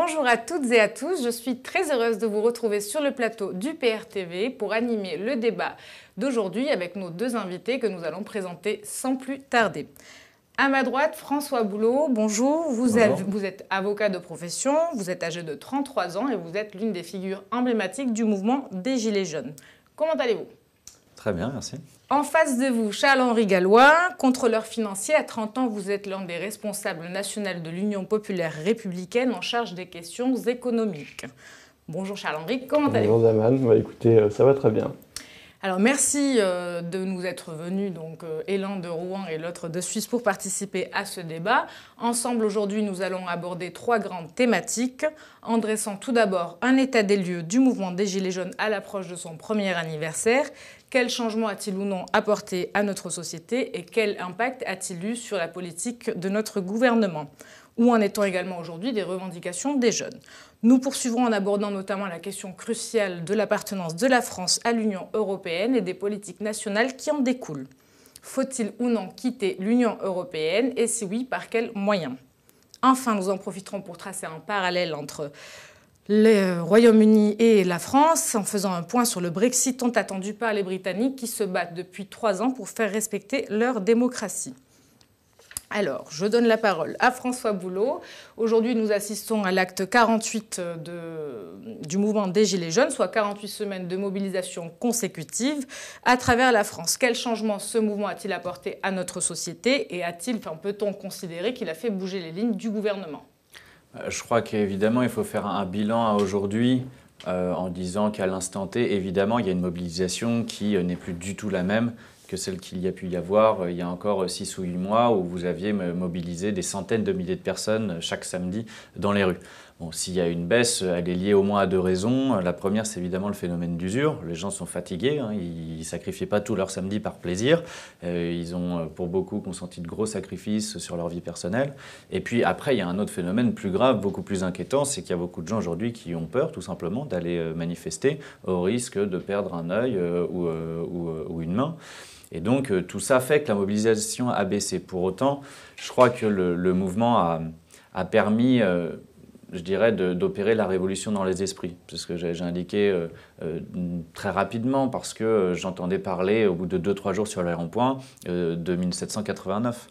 Bonjour à toutes et à tous, je suis très heureuse de vous retrouver sur le plateau du PRTV pour animer le débat d'aujourd'hui avec nos deux invités que nous allons présenter sans plus tarder. À ma droite, François Boulot, bonjour. Vous, Êtes, vous, êtes, avocat de profession, vous êtes âgé de 33 ans et vous êtes l'une des figures emblématiques du mouvement des Gilets jaunes. Comment allez-vous? Très bien, merci. En face de vous, Charles-Henri Gallois, contrôleur financier. À 30 ans, vous êtes l'un des responsables nationaux de l'Union populaire républicaine en charge des questions économiques. Bonjour Charles-Henri, comment allez-vous? Bonjour Daman, bah, écoutez, euh, ça va très bien. Alors merci euh, de nous être venus, donc euh, de Rouen et l'autre de Suisse, pour participer à ce débat. Ensemble, aujourd'hui, nous allons aborder trois grandes thématiques, en dressant tout d'abord un état des lieux du mouvement des Gilets jaunes à l'approche de son premier anniversaire. Quel changement a-t-il ou non apporté à notre société et quel impact a-t-il eu sur la politique de notre gouvernement? Où en est-on également aujourd'hui des revendications des jeunes? Nous poursuivrons en abordant notamment la question cruciale de l'appartenance de la France à l'Union européenne et des politiques nationales qui en découlent. Faut-il ou non quitter l'Union européenne et si oui, par quels moyens? Enfin, nous en profiterons pour tracer un parallèle entre le Royaume-Uni et la France en faisant un point sur le Brexit tant attendu par les Britanniques qui se battent depuis trois ans pour faire respecter leur démocratie. Alors, je donne la parole à François Boulot. Aujourd'hui, nous assistons à l'acte 48 de, du mouvement des Gilets jaunes, soit 48 semaines de mobilisation consécutive à travers la France. Quel changement ce mouvement a-t-il apporté à notre société et a-t-il, peut-on considérer qu'il a fait bouger les lignes du gouvernement? Euh, Je crois qu'évidemment, il faut faire un bilan aujourd'hui euh, en disant qu'à l'instant T, évidemment, il y a une mobilisation qui euh, n'est plus du tout la même que celle qu'il y a pu y avoir euh, il y a encore 6 ou 8 mois où vous aviez mobilisé des centaines de milliers de personnes euh, chaque samedi dans les rues. S'il y a une baisse, elle est liée au moins à deux raisons. La première, c'est évidemment le phénomène d'usure. Les gens sont fatigués, hein. ils ne sacrifient pas tout leur samedi par plaisir. Euh, ils ont, pour beaucoup, consenti de gros sacrifices sur leur vie personnelle. Et puis après, il y a un autre phénomène plus grave, beaucoup plus inquiétant, c'est qu'il y a beaucoup de gens aujourd'hui qui ont peur, tout simplement, d'aller manifester au risque de perdre un œil ou, une main. Et donc euh, tout ça fait que la mobilisation a baissé. Pour autant, je crois que le, mouvement a, permis, euh, je dirais, d'opérer la révolution dans les esprits. C'est ce que j'ai indiqué euh, très rapidement parce que j'entendais parler au bout de 2-3 jours sur les ronds-points de 1789.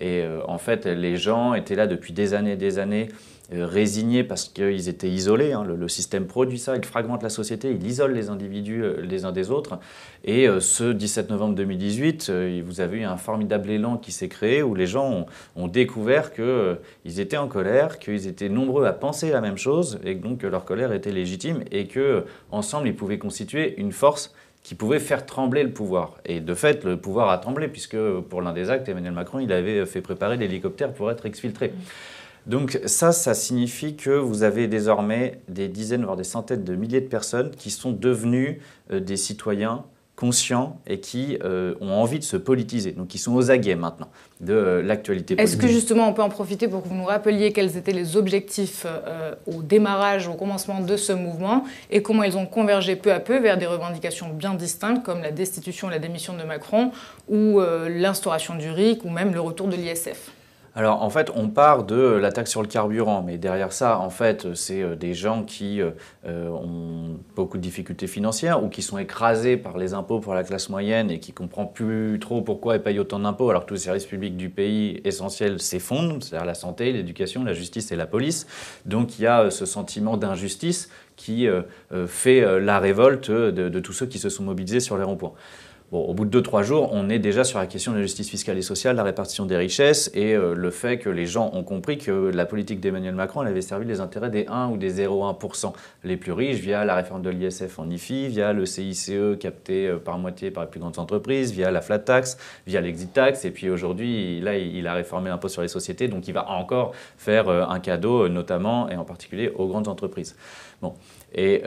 Et en fait, les gens étaient là depuis des années et des années euh, résignés parce qu'ils étaient isolés. Hein. Le, système produit ça, il fragmente la société, il isole les individus euh, les uns des autres. Et euh, ce 17 novembre 2018, vous avez eu un formidable élan qui s'est créé où les gens ont, découvert qu'ils étaient en colère, qu'ils étaient nombreux à penser la même chose et donc que leur colère était légitime et qu'ensemble ils pouvaient constituer une force qui pouvait faire trembler le pouvoir. Et de fait, le pouvoir a tremblé, puisque pour l'un des actes, Emmanuel Macron, il avait fait préparer l'hélicoptère pour être exfiltré. Donc ça, ça signifie que vous avez désormais des dizaines, voire des centaines de milliers de personnes qui sont devenues euh, des citoyens conscients et qui euh, ont envie de se politiser, donc qui sont aux aguets maintenant de euh, l'actualité politique. Est-ce que justement on peut en profiter pour que vous nous rappeliez quels étaient les objectifs au démarrage, au commencement de ce mouvement et comment ils ont convergé peu à peu vers des revendications bien distinctes comme la destitution et la démission de Macron ou l'instauration du RIC ou même le retour de l'ISF? Alors en fait, on part de la taxe sur le carburant, mais derrière ça, en fait, c'est euh, des gens qui euh, euh, ont beaucoup de difficultés financières ou qui sont écrasés par les impôts pour la classe moyenne et qui ne comprennent plus trop pourquoi ils payent autant d'impôts alors que tous les services publics du pays essentiels s'effondrent, c'est-à-dire la santé, l'éducation, la justice et la police. Donc il y a ce sentiment d'injustice qui fait la révolte de tous ceux qui se sont mobilisés sur les ronds-points au bout de 2-3 jours, on est déjà sur la question de la justice fiscale et sociale, la répartition des richesses et euh, le fait que les gens ont compris que la politique d'Emmanuel Macron avait servi les intérêts des 1 ou des 0,1% les plus riches via la réforme de l'ISF en IFI, via le CICE capté euh, par moitié par les plus grandes entreprises, via la flat tax, via l'exit tax. Et puis aujourd'hui, là, il a réformé l'impôt sur les sociétés, donc il va encore faire euh, un cadeau, notamment et en particulier aux grandes entreprises. Bon. Et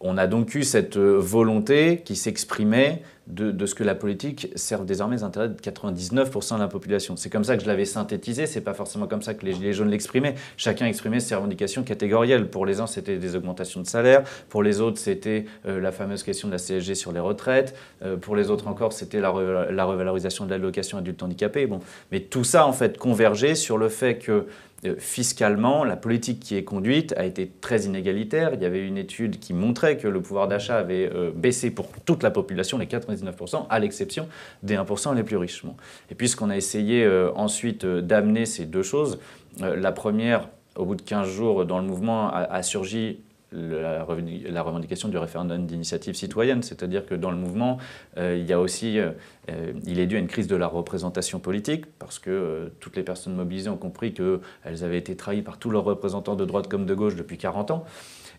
on a donc eu cette euh, volonté qui s'exprimait de, ce que la politique serve désormais les intérêts de 99% de la population. C'est comme ça que je l'avais synthétisé, c'est pas forcément comme ça que les Gilets jaunes l'exprimaient. Chacun exprimait ses revendications catégorielles. Pour les uns, c'était des augmentations de salaire, pour les autres, c'était euh, la fameuse question de la CSG sur les retraites, euh, pour les autres encore, c'était la, revalorisation de l'allocation adulte handicapé. Bon. Mais tout ça, en fait, convergeait sur le fait que fiscalement, la politique qui est conduite a été très inégalitaire. Il y avait une étude qui montrait que le pouvoir d'achat avait baissé pour toute la population, les 99%, à l'exception des 1% les plus riches. Et puisqu'on a essayé ensuite d'amener ces deux choses, la première, au bout de 15 jours dans le mouvement, a surgi la, revendication du référendum d'initiative citoyenne, c'est-à-dire que dans le mouvement, euh, il y a aussi, euh, euh, il est dû à une crise de la représentation politique, parce que toutes les personnes mobilisées ont compris qu'elles avaient été trahies par tous leurs représentants de droite comme de gauche depuis 40 ans.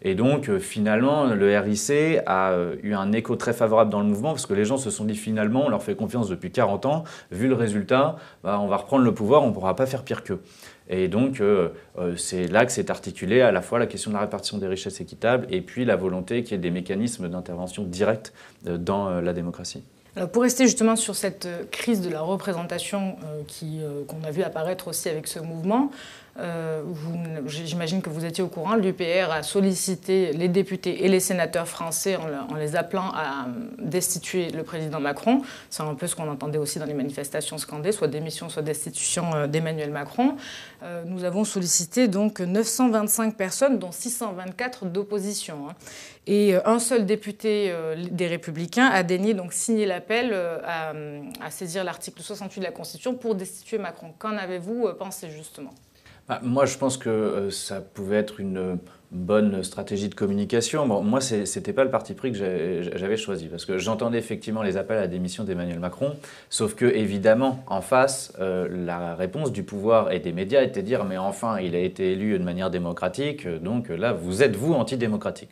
Et donc, finalement, le RIC a eu un écho très favorable dans le mouvement, parce que les gens se sont dit finalement, on leur fait confiance depuis 40 ans, vu le résultat, bah, on va reprendre le pouvoir, on ne pourra pas faire pire qu'eux. Et donc, euh, euh, c'est là que s'est articulé à la fois la question de la répartition des richesses équitables et puis la volonté qu'il y ait des mécanismes d'intervention directe euh, dans la démocratie. Alors pour rester justement sur cette crise de la représentation qu'on a vu apparaître aussi avec ce mouvement, euh, j'imagine que vous étiez au courant, l'UPR a sollicité les députés et les sénateurs français en, les appelant à destituer le président Macron. C'est un peu ce qu'on entendait aussi dans les manifestations scandées, soit démission, soit destitution euh, d'Emmanuel Macron. Euh, nous avons sollicité donc 925 personnes, dont 624 d'opposition. Hein. Et un seul député des Républicains a daigné donc signer l'appel à saisir l'article 68 de la Constitution pour destituer Macron. Qu'en avez-vous pensé justement? Bah, moi, je pense que euh, ça pouvait être une bonne stratégie de communication. Bon, moi, ce n'était pas le parti pris que j'avais choisi, parce que j'entendais effectivement les appels à démission d'Emmanuel Macron, sauf que, évidemment, en face, euh, la réponse du pouvoir et des médias était de dire Mais enfin, il a été élu de manière démocratique, donc là, vous êtes, vous, antidémocratique.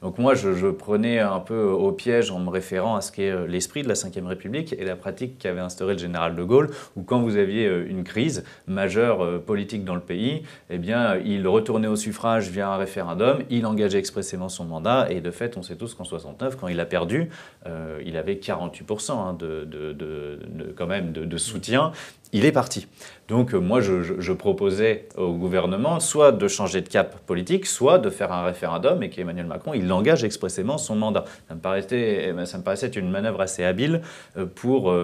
Donc moi, je, prenais un peu au piège en me référant à ce qu'est euh, l'esprit de la Ve République et la pratique qu'avait instauré le général de Gaulle, où quand vous aviez euh, une crise majeure politique dans le pays, eh bien, il retournait au suffrage via un référendum référendum, il engageait expressément son mandat, et de fait, on sait tous qu'en 69, quand il a perdu, euh, il avait 48% hein, de, quand même de, soutien, il est parti. Donc euh, moi, je, proposais au gouvernement soit de changer de cap politique, soit de faire un référendum et qu'Emmanuel Macron, il engage expressément son mandat. Ça me paraissait, eh ça me paraissait une manœuvre assez habile euh, pour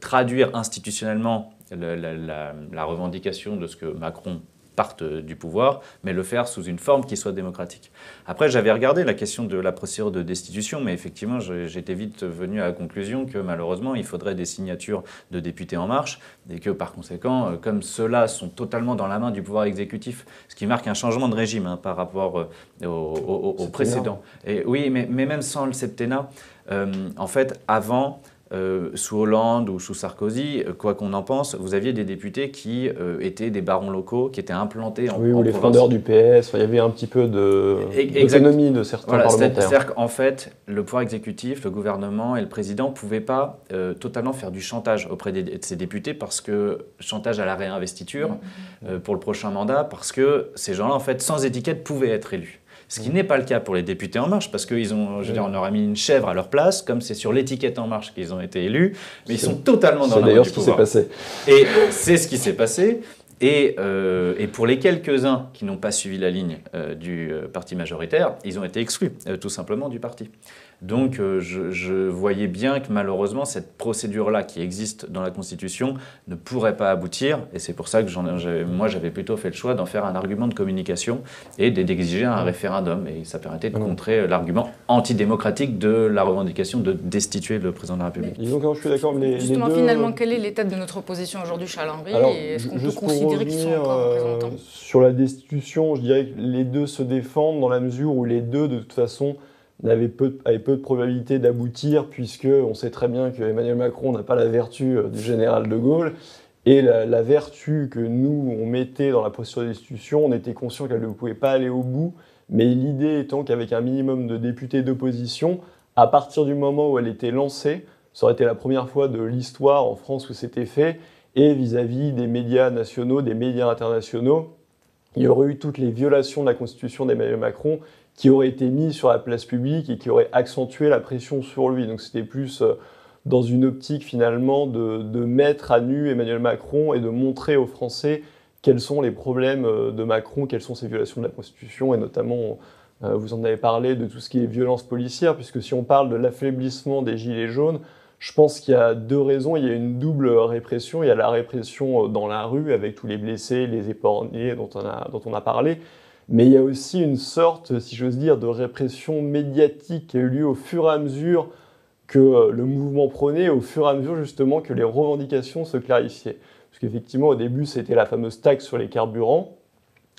traduire institutionnellement la, revendication de ce que Macron partent du pouvoir, mais le faire sous une forme qui soit démocratique. Après, j'avais regardé la question de la procédure de destitution, mais effectivement, j'étais vite venu à la conclusion que malheureusement, il faudrait des signatures de députés en marche, et que par conséquent, euh, comme ceux-là sont totalement dans la main du pouvoir exécutif, ce qui marque un changement de régime hein, par rapport euh, au, précédent. Et oui, mais, mais, même sans le septennat, euh, en fait, avant, euh, sous Hollande ou sous Sarkozy, euh, quoi qu'on en pense, vous aviez des députés qui euh, étaient des barons locaux, qui étaient implantés en Oui, ou les fondeurs du PS, il y avait un petit peu d'autonomie de, certains parlementaires. C'est-à-dire qu'en fait, le pouvoir exécutif, le gouvernement et le président ne pouvaient pas totalement faire du chantage auprès de ces députés, parce que chantage à la réinvestiture mmh. pour le prochain mandat, parce que ces gens-là, en fait, sans étiquette, pouvaient être élus. Ce qui n'est pas le cas pour les députés En Marche, parce qu'ils ont, je veux dire, on aurait mis une chèvre à leur place, comme c'est sur l'étiquette En Marche qu'ils ont été élus, mais ils sont totalement dans C'est d'ailleurs ce qui s'est passé. Et c'est ce qui s'est passé. Et, euh, et, pour les quelques-uns qui n'ont pas suivi la ligne euh, du euh, parti majoritaire, ils ont été exclus, tout simplement, du parti. Donc euh, je, voyais bien que malheureusement cette procédure-là qui existe dans la Constitution ne pourrait pas aboutir. Et c'est pour ça que moi j'avais plutôt fait le choix d'en faire un argument de communication et d'exiger un référendum. Et ça permettait de contrer l'argument antidémocratique de la revendication de destituer le président de la République. je suis d'accord, mais Justement, finalement, quelle est l'état de notre opposition aujourd'hui, Charles-Henri Est-ce qu'on peut considérer qu'ils sont encore euh, représentants? Sur la destitution, je dirais que les deux se défendent dans la mesure où les deux, de toute façon, avait peu, avait de probabilité d'aboutir, puisque on sait très bien que Emmanuel Macron n'a pas la vertu euh, du général de Gaulle. Et la, vertu que nous, on mettait dans la procédure d'institution, on était conscient qu'elle ne pouvait pas aller au bout. Mais l'idée étant qu'avec un minimum de députés d'opposition, à partir du moment où elle était lancée, ça aurait été la première fois de l'histoire en France où c'était fait, et vis-à-vis -vis des médias nationaux, des médias internationaux, il y aurait eu toutes les violations de la Constitution d'Emmanuel Macron qui aurait été mis sur la place publique et qui aurait accentué la pression sur lui. Donc c'était plus euh, dans une optique finalement de, mettre à nu Emmanuel Macron et de montrer aux Français quels sont les problèmes euh, de Macron, quelles sont ses violations de la Constitution, et notamment, euh, vous en avez parlé, de tout ce qui est violence policière, puisque si on parle de l'affaiblissement des Gilets jaunes, Je pense qu'il y a deux raisons. Il y a une double répression. Il y a la répression dans la rue avec tous les blessés, les épargnés dont on a, dont on a parlé. Mais il y a aussi une sorte, si j'ose dire, de répression médiatique qui a eu lieu au fur et à mesure que le mouvement prenait, au fur et à mesure justement que les revendications se clarifiaient. Parce qu'effectivement, au début, c'était la fameuse taxe sur les carburants.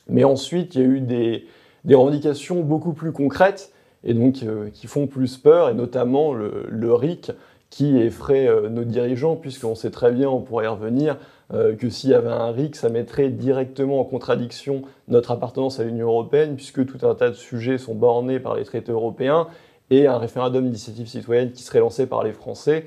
Mais ensuite, il y a eu des, revendications beaucoup plus concrètes et donc euh, qui font plus peur, et notamment le, le RIC qui effraie euh, nos dirigeants, puisqu'on sait très bien, on pourrait y revenir, euh, que s'il y avait un RIC, ça mettrait directement en contradiction notre appartenance à l'Union européenne, puisque tout un tas de sujets sont bornés par les traités européens, et un référendum d'initiative citoyenne qui serait lancé par les Français.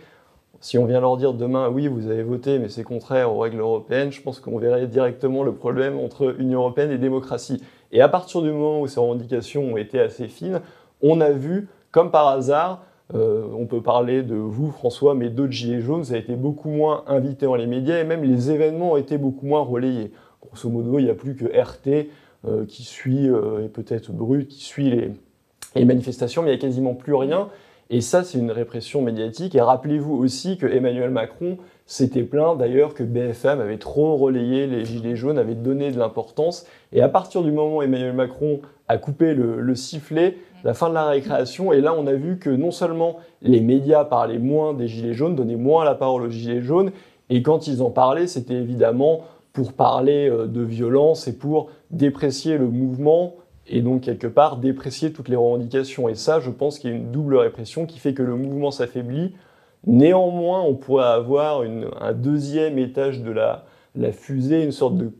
Si on vient leur dire demain, oui, vous avez voté, mais c'est contraire aux règles européennes, je pense qu'on verrait directement le problème entre Union européenne et démocratie. Et à partir du moment où ces revendications ont été assez fines, on a vu, comme par hasard, euh, on peut parler de vous, François, mais d'autres Gilets jaunes, ça a été beaucoup moins invité dans les médias et même les événements ont été beaucoup moins relayés. Grosso modo, il n'y a plus que RT euh, qui suit, euh, et peut-être Brut, qui suit les, manifestations, mais il n'y a quasiment plus rien. Et ça, c'est une répression médiatique. Et rappelez-vous aussi que Emmanuel Macron s'était plaint d'ailleurs que BFM avait trop relayé les Gilets jaunes, avait donné de l'importance. Et à partir du moment où Emmanuel Macron a coupé le, sifflet, la fin de la récréation, et là on a vu que non seulement les médias parlaient moins des Gilets jaunes, donnaient moins la parole aux Gilets jaunes, et quand ils en parlaient, c'était évidemment pour parler euh, de violence et pour déprécier le mouvement et donc quelque part déprécier toutes les revendications. Et ça, je pense qu'il y a une double répression qui fait que le mouvement s'affaiblit. Néanmoins, on pourrait avoir un deuxième étage de la, fusée, une sorte de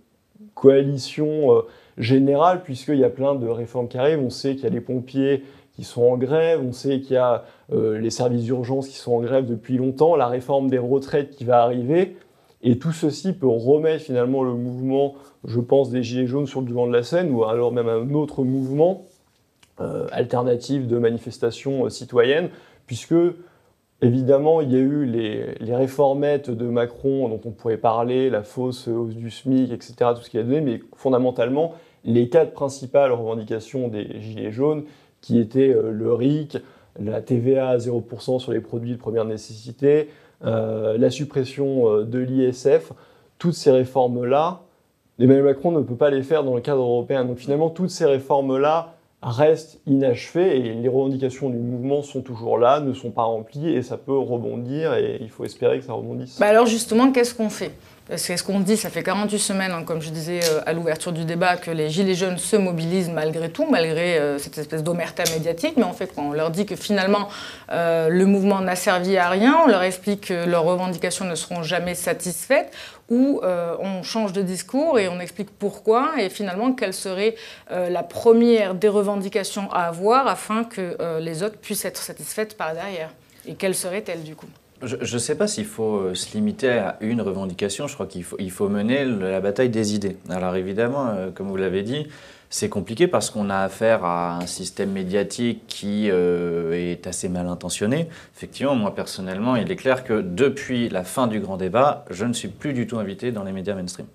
coalition euh, générale, puisqu'il y a plein de réformes qui arrivent. On sait qu'il y a les pompiers qui sont en grève, on sait qu'il y a euh, les services d'urgence qui sont en grève depuis longtemps, la réforme des retraites qui va arriver. Et tout ceci peut remettre finalement le mouvement, je pense, des Gilets jaunes sur le devant de la scène, ou alors même un autre mouvement euh, alternatif de manifestation euh, citoyenne, puisque évidemment il y a eu les, réformettes de Macron dont on pourrait parler, la fausse hausse du SMIC, etc., tout ce qu'il a donné, mais fondamentalement, les quatre principales revendications des Gilets jaunes, qui étaient euh, le RIC, la TVA à 0% sur les produits de première nécessité, euh, la suppression euh, de l'ISF, toutes ces réformes-là, Emmanuel Macron ne peut pas les faire dans le cadre européen. Donc finalement, toutes ces réformes-là restent inachevées et les revendications du mouvement sont toujours là, ne sont pas remplies et ça peut rebondir et il faut espérer que ça rebondisse. Bah alors justement, qu'est-ce qu'on fait? C'est ce qu'on dit, ça fait 48 semaines, hein, comme je disais euh, à l'ouverture du débat, que les Gilets jaunes se mobilisent malgré tout, malgré euh, cette espèce d'omerta médiatique. Mais en fait, on leur dit que finalement euh, le mouvement n'a servi à rien, on leur explique que leurs revendications ne seront jamais satisfaites, ou on change de discours et on explique pourquoi, et finalement quelle serait la première des revendications à avoir afin que les autres puissent être satisfaites par derrière. Et quelle serait-elle du coup? Je ne sais pas s'il faut euh, se limiter à une revendication. Je crois qu'il faut, mener la bataille des idées. Alors évidemment, euh, comme vous l'avez dit, c'est compliqué parce qu'on a affaire à un système médiatique qui euh, est assez mal intentionné. Effectivement, moi personnellement, il est clair que depuis la fin du grand débat, je ne suis plus du tout invité dans les médias mainstream.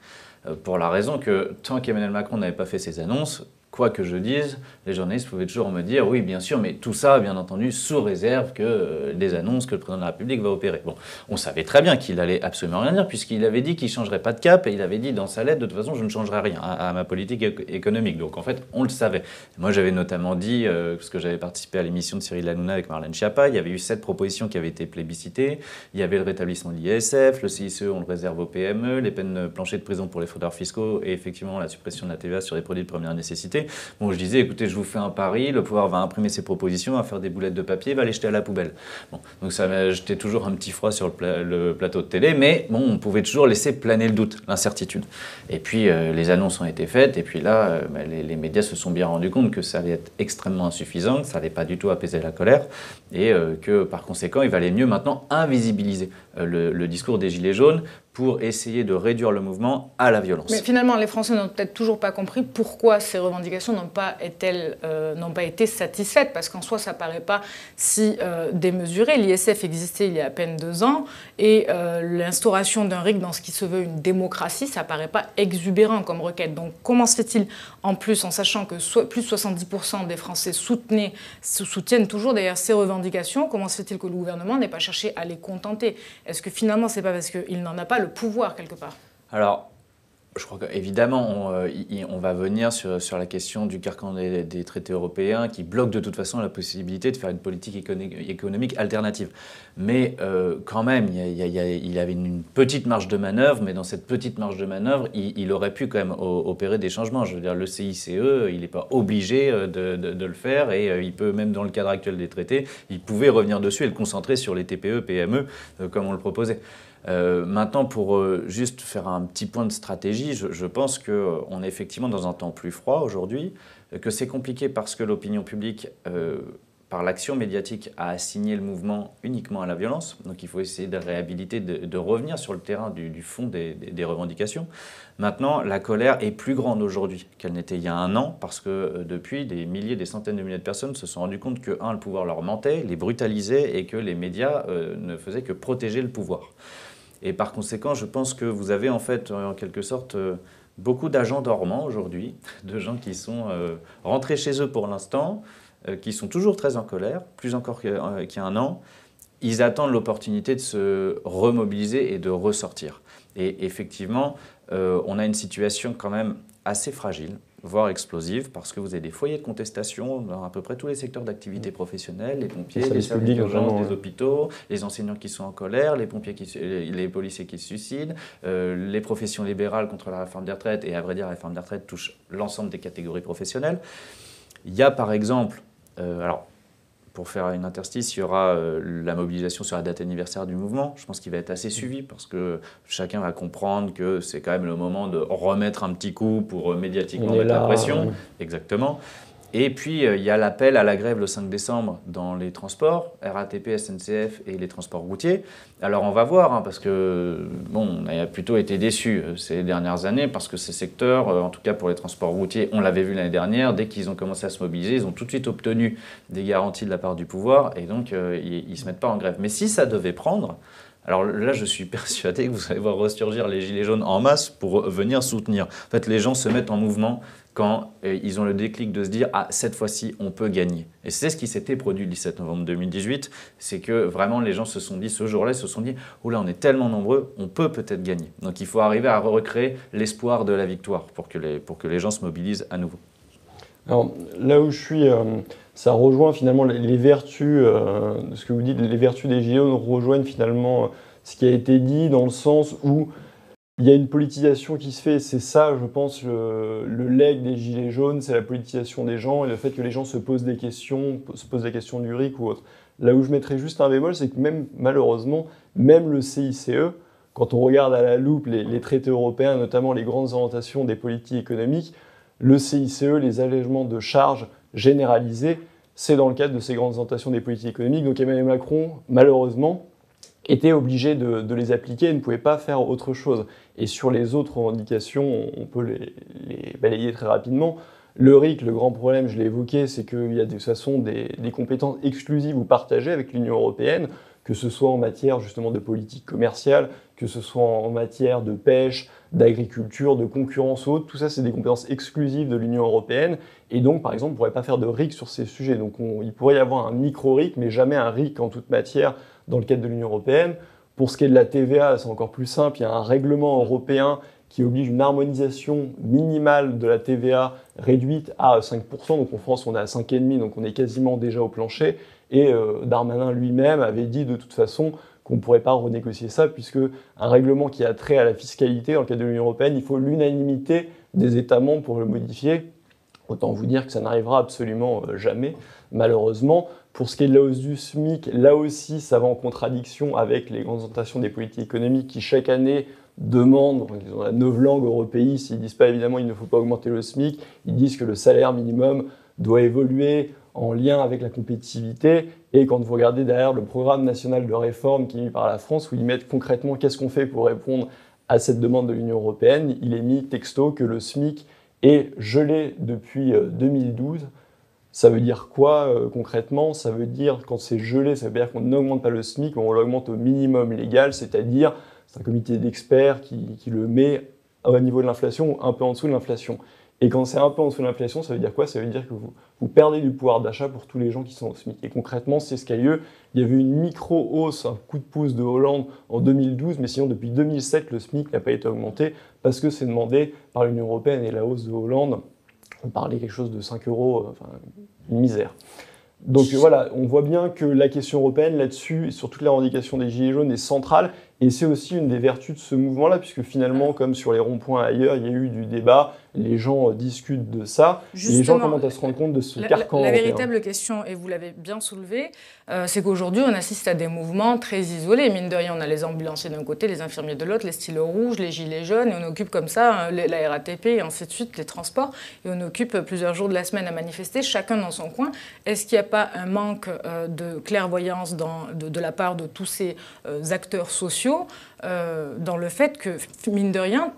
pour la raison que tant qu'Emmanuel Macron n'avait pas fait ses annonces, quoi que je dise, les journalistes pouvaient toujours me dire oui, bien sûr, mais tout ça, bien entendu, sous réserve que euh, des annonces que le président de la République va opérer. Bon, on savait très bien qu'il allait absolument rien dire, puisqu'il avait dit qu'il ne changerait pas de cap et il avait dit dans sa lettre de toute façon, je ne changerai rien à, ma politique économique. Donc en fait, on le savait. Moi, j'avais notamment dit, euh, parce que j'avais participé à l'émission de Cyril Hanouna avec Marlène Schiappa, il y avait eu sept propositions qui avaient été plébiscitées. Il y avait le rétablissement de l'ISF, le CICE, on le réserve aux PME, les peines planchées de prison pour les fraudeurs fiscaux et effectivement la suppression de la TVA sur les produits de première nécessité. Bon, je disais, écoutez, je vous fais un pari, le pouvoir va imprimer ses propositions, va faire des boulettes de papier, va les jeter à la poubelle. Bon, donc ça jeté toujours un petit froid sur le, plateau de télé, mais bon, on pouvait toujours laisser planer le doute, l'incertitude. Et puis euh, les annonces ont été faites, et puis là, euh, bah, les, médias se sont bien rendus compte que ça allait être extrêmement insuffisant, que ça n'allait pas du tout apaiser la colère, et euh, que par conséquent, il valait mieux maintenant invisibiliser le discours des Gilets jaunes pour essayer de réduire le mouvement à la violence. Mais finalement, les Français n'ont peut-être toujours pas compris pourquoi ces revendications n'ont pas, euh, été satisfaites, parce qu'en soi, ça ne paraît pas si euh, démesuré. L'ISF existait il y a à peine deux ans, et euh, l'instauration d'un RIC dans ce qui se veut une démocratie, ça ne paraît pas exubérant comme requête. Donc comment se fait-il, en plus, en sachant que plus de 70% des Français soutiennent toujours d'ailleurs ces revendications, comment se fait-il que le gouvernement n'ait pas cherché à les contenter? Est-ce que finalement, ce n'est pas parce qu'il n'en a pas le pouvoir quelque part Alors, je crois qu'évidemment, on, euh, on, va venir sur, la question du carcan des, traités européens qui bloque de toute façon la possibilité de faire une politique économique alternative. Mais euh, quand même, il, y avait une petite marge de manœuvre, mais dans cette petite marge de manœuvre, il, aurait pu quand même opérer des changements. Je veux dire, le CICE, il n'est pas obligé euh, de, de, le faire et il peut, même dans le cadre actuel des traités, il pouvait revenir dessus et le concentrer sur les TPE, PME, comme on le proposait. Euh, maintenant, pour euh, juste faire un petit point de stratégie, je, pense qu'on euh, est effectivement dans un temps plus froid aujourd'hui, que c'est compliqué parce que l'opinion publique, par l'action médiatique, a assigné le mouvement uniquement à la violence. Donc il faut essayer de réhabiliter, de, revenir sur le terrain du, fond des, des, revendications. Maintenant, la colère est plus grande aujourd'hui qu'elle n'était il y a un an parce que depuis, des milliers, des centaines de milliers de personnes se sont rendues compte que, un, le pouvoir leur mentait, les brutalisait et que les médias ne faisaient que protéger le pouvoir. Et par conséquent, je pense que vous avez en fait, en quelque sorte, euh, beaucoup d'agents dormants aujourd'hui, de gens qui sont euh, rentrés chez eux pour l'instant, euh, qui sont toujours très en colère, plus encore qu'il y a un an. Ils attendent l'opportunité de se remobiliser et de ressortir. Et effectivement, on a une situation quand même assez fragile voire explosive, parce que vous avez des foyers de contestation dans à peu près tous les secteurs d'activité professionnelle, les pompiers, les services d'urgence des hôpitaux, les enseignants qui sont en colère, les pompiers qui, les policiers qui se suicident, euh, les professions libérales contre la réforme des retraites, et à vrai dire, la réforme des retraites touche l'ensemble des catégories professionnelles. Il y a par exemple, euh, alors pour faire une interstice, il y aura euh, la mobilisation sur la date anniversaire du mouvement. Je pense qu'il va être assez suivi parce que chacun va comprendre que c'est quand même le moment de remettre un petit coup pour euh, médiatiquement mettre la pression. Exactement. Et puis, euh, il y a l'appel à la grève le 5 décembre dans les transports, RATP, SNCF et les transports routiers. Alors, on va voir, hein, parce que, bon, on a plutôt été déçus euh, ces dernières années, parce que ces secteurs, euh, en tout cas pour les transports routiers, on l'avait vu l'année dernière, dès qu'ils ont commencé à se mobiliser, ils ont tout de suite obtenu des garanties de la part du pouvoir, et donc, ils ne se mettent pas en grève. Mais si ça devait prendre, alors là, je suis persuadé que vous allez voir ressurgir les gilets jaunes en masse pour venir soutenir. En fait, les gens se mettent en mouvement quand euh, ils ont le déclic de se dire ah cette fois-ci on peut gagner. Et c'est ce qui s'était produit le 17 novembre 2018, c'est que vraiment les gens se sont dit ce jour-là, se sont dit oh là on est tellement nombreux, on peut peut-être gagner. Donc il faut arriver à recréer l'espoir de la victoire pour que les pour que les gens se mobilisent à nouveau. Alors là où je suis, euh, ça rejoint finalement les, vertus euh, ce que vous dites, les vertus des Gilets rejoignent finalement ce qui a été dit dans le sens où il y a une politisation qui se fait, c'est ça, je pense, le, le leg des gilets jaunes, c'est la politisation des gens et le fait que les gens se posent des questions, se posent la question du RIC ou autre. Là où je mettrais juste un bémol, c'est que même, malheureusement, même le CICE, quand on regarde à la loupe les, traités européens, notamment les grandes orientations des politiques économiques, le CICE, les allègements de charges généralisés, c'est dans le cadre de ces grandes orientations des politiques économiques. Donc Emmanuel Macron, malheureusement, était obligé de, les appliquer et ne pouvait pas faire autre chose. Et sur les autres revendications, on peut les, balayer très rapidement. Le RIC, le grand problème, je l'ai évoqué, c'est qu'il y a de toute façon des compétences exclusives ou partagées avec l'Union européenne, que ce soit en matière justement de politique commerciale, que ce soit en matière de pêche, d'agriculture, de concurrence ou autre, tout ça c'est des compétences exclusives de l'Union européenne et donc par exemple on ne pourrait pas faire de RIC sur ces sujets. Donc il pourrait y avoir un micro-RIC mais jamais un RIC en toute matière dans le cadre de l'Union européenne. Pour ce qui est de la TVA, c'est encore plus simple. Il y a un règlement européen qui oblige une harmonisation minimale de la TVA réduite à 5%. Donc en France, on est à 5,5%, donc on est quasiment déjà au plancher. Et euh, Darmanin lui-même avait dit de toute façon qu'on ne pourrait pas renégocier ça, puisque un règlement qui a trait à la fiscalité dans le cadre de l'Union européenne, il faut l'unanimité des États membres pour le modifier. Autant vous dire que ça n'arrivera absolument euh, jamais, malheureusement. Pour ce qui est de la hausse du SMIC, là aussi, ça va en contradiction avec les grandes orientations des politiques économiques qui, chaque année, demandent, ils ont la langues européistes, ils ne disent pas évidemment il ne faut pas augmenter le SMIC, ils disent que le salaire minimum doit évoluer en lien avec la compétitivité. Et quand vous regardez derrière le programme national de réforme qui est mis par la France, où ils mettent concrètement qu'est-ce qu'on fait pour répondre à cette demande de l'Union européenne, il est mis texto que le SMIC est gelé depuis 2012. Ça veut dire quoi concrètement? Ça veut dire, quand c'est gelé, ça veut dire qu'on n'augmente pas le SMIC, on l'augmente au minimum légal, c'est-à-dire c'est un comité d'experts qui, qui, le met au niveau de l'inflation ou un peu en dessous de l'inflation. Et quand c'est un peu en dessous de l'inflation, ça veut dire quoi? Ça veut dire que vous, vous, perdez du pouvoir d'achat pour tous les gens qui sont au SMIC. Et concrètement, c'est ce y a eu. Il y avait une micro-hausse, un coup de pouce de Hollande en 2012, mais sinon depuis 2007, le SMIC n'a pas été augmenté parce que c'est demandé par l'Union Européenne et la hausse de Hollande, on parlait quelque chose de 5 euros, enfin une misère. Donc voilà, on voit bien que la question européenne là-dessus, sur toute la revendication des Gilets jaunes, est centrale. Et c'est aussi une des vertus de ce mouvement-là, puisque finalement, comme sur les ronds-points ailleurs, il y a eu du débat, les gens euh, discutent de ça, et les gens commencent à se rendre compte de ce carcan. La, la véritable question, et vous l'avez bien soulevé, euh, c'est qu'aujourd'hui, on assiste à des mouvements très isolés. Mine de rien, on a les ambulanciers d'un côté, les infirmiers de l'autre, les stylos rouges, les gilets jaunes, et on occupe comme ça hein, la RATP et ainsi de suite, les transports, et on occupe plusieurs jours de la semaine à manifester, chacun dans son coin. Est-ce qu'il n'y a pas un manque euh, de clairvoyance dans, de, de, la part de tous ces acteurs sociaux euh, dans le fait que, mine de rien,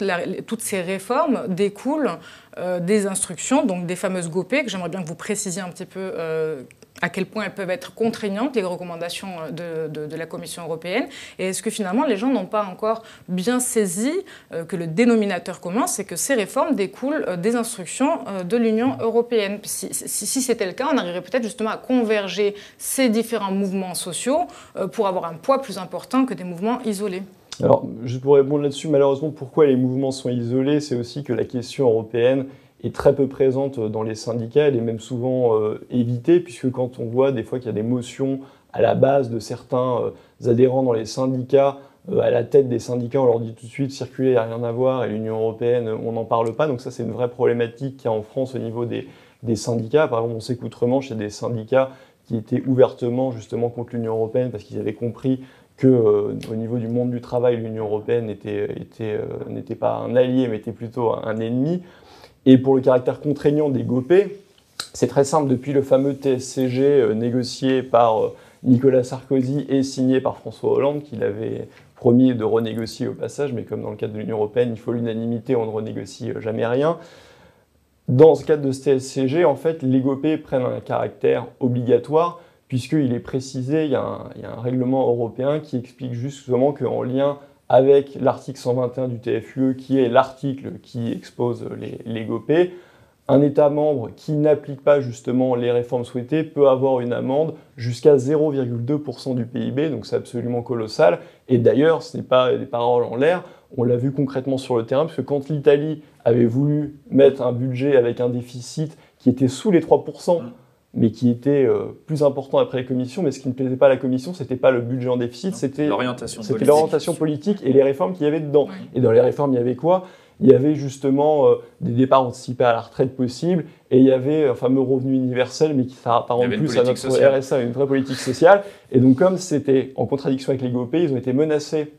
toutes ces réformes découlent euh, des instructions, donc des fameuses GOPÉ, que j'aimerais bien que vous précisiez un petit peu euh, à quel point elles peuvent être contraignantes, les recommandations de, de, la Commission européenne, et est-ce que finalement les gens n'ont pas encore bien saisi que le dénominateur commun, c'est que ces réformes découlent des instructions de l'Union européenne. Si, si c'était le cas, on arriverait peut-être justement à converger ces différents mouvements sociaux pour avoir un poids plus important que des mouvements isolés. Alors, juste pour répondre là-dessus, malheureusement, pourquoi les mouvements sont isolés, c'est aussi que la question européenne est très peu présente dans les syndicats, elle est même souvent euh, évitée, puisque quand on voit des fois qu'il y a des motions à la base de certains euh, adhérents dans les syndicats, euh, à la tête des syndicats, on leur dit tout de suite circuler, il n'y a rien à voir, et l'Union européenne, on n'en parle pas. Donc ça, c'est une vraie problématique qu'il y a en France au niveau des, des syndicats. Par exemple, on sait qu'outre-Manche, il y a des syndicats qui étaient ouvertement justement contre l'Union européenne parce qu'ils avaient compris euh, au niveau du monde du travail, l'Union européenne n'était euh, pas un allié, mais était plutôt un ennemi. Et pour le caractère contraignant des GOPÉ, c'est très simple. Depuis le fameux TSCG euh, négocié par Nicolas Sarkozy et signé par François Hollande, qu'il avait promis de renégocier au passage, mais comme dans le cadre de l'Union européenne, il faut l'unanimité, on ne renégocie jamais rien. Dans ce cadre de ce TSCG, en fait, les GOPÉ prennent un caractère obligatoire puisqu'il est précisé, il y, a un, règlement européen qui explique justement qu'en lien avec l'article 121 du TFUE, qui est l'article qui expose les, GOPÉ, un État membre qui n'applique pas justement les réformes souhaitées peut avoir une amende jusqu'à 0,2% du PIB, donc c'est absolument colossal. Et d'ailleurs, ce n'est pas des paroles en l'air, on l'a vu concrètement sur le terrain, parce quand l'Italie avait voulu mettre un budget avec un déficit qui était sous les 3%, mais qui était euh, plus important après les commissions. Mais ce qui ne plaisait pas à la commission, c'était pas le budget en déficit, c'était l'orientation politique. l'orientation politique et les réformes qu'il y avait dedans. Et dans les réformes, il y avait quoi? Il y avait justement euh, des départs anticipés à la retraite possibles, et il y avait un fameux revenu universel, mais qui s'apparente plus à notre sociale. RSA, une vraie politique sociale. Et donc, comme c'était en contradiction avec les GOP, ils ont été menacés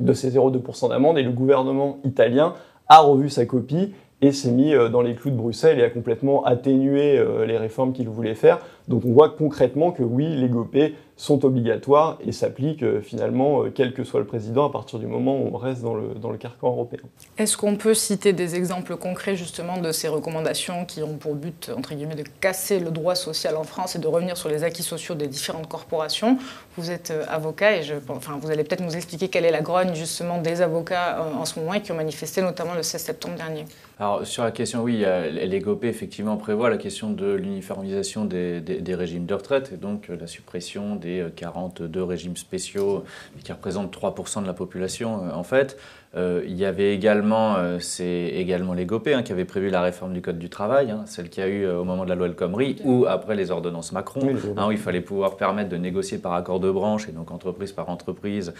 de ces 0,2% d'amende, et le gouvernement italien a revu sa copie et s'est mis euh, dans les clous de Bruxelles et a complètement atténué euh, les réformes qu'il voulait faire. Donc on voit concrètement que oui, les GOP sont obligatoires et s'appliquent euh, finalement quel que soit le président à partir du moment où on reste dans le, dans le carcan européen. Est-ce qu'on peut citer des exemples concrets justement de ces recommandations qui ont pour but, entre guillemets, de casser le droit social en France et de revenir sur les acquis sociaux des différentes corporations? Vous êtes avocat et vous allez peut-être nous expliquer quelle est la grogne justement des avocats en ce moment et qui ont manifesté notamment le 16 septembre dernier. Alors sur la question, oui, les GOP effectivement prévoit la question de l'uniformisation des, des, régimes de retraite et donc euh, la suppression des 42 euh, régimes spéciaux qui représentent 3% de la population euh, en fait. Euh, il y avait également, euh, c'est également les GOP hein, qui avaient prévu la réforme du Code du travail, hein, celle qu'il y a eu euh, au moment de la loi El Khomri ou après les ordonnances Macron, hein, où il fallait pouvoir permettre de négocier par accord de branche et donc entreprise par entreprise,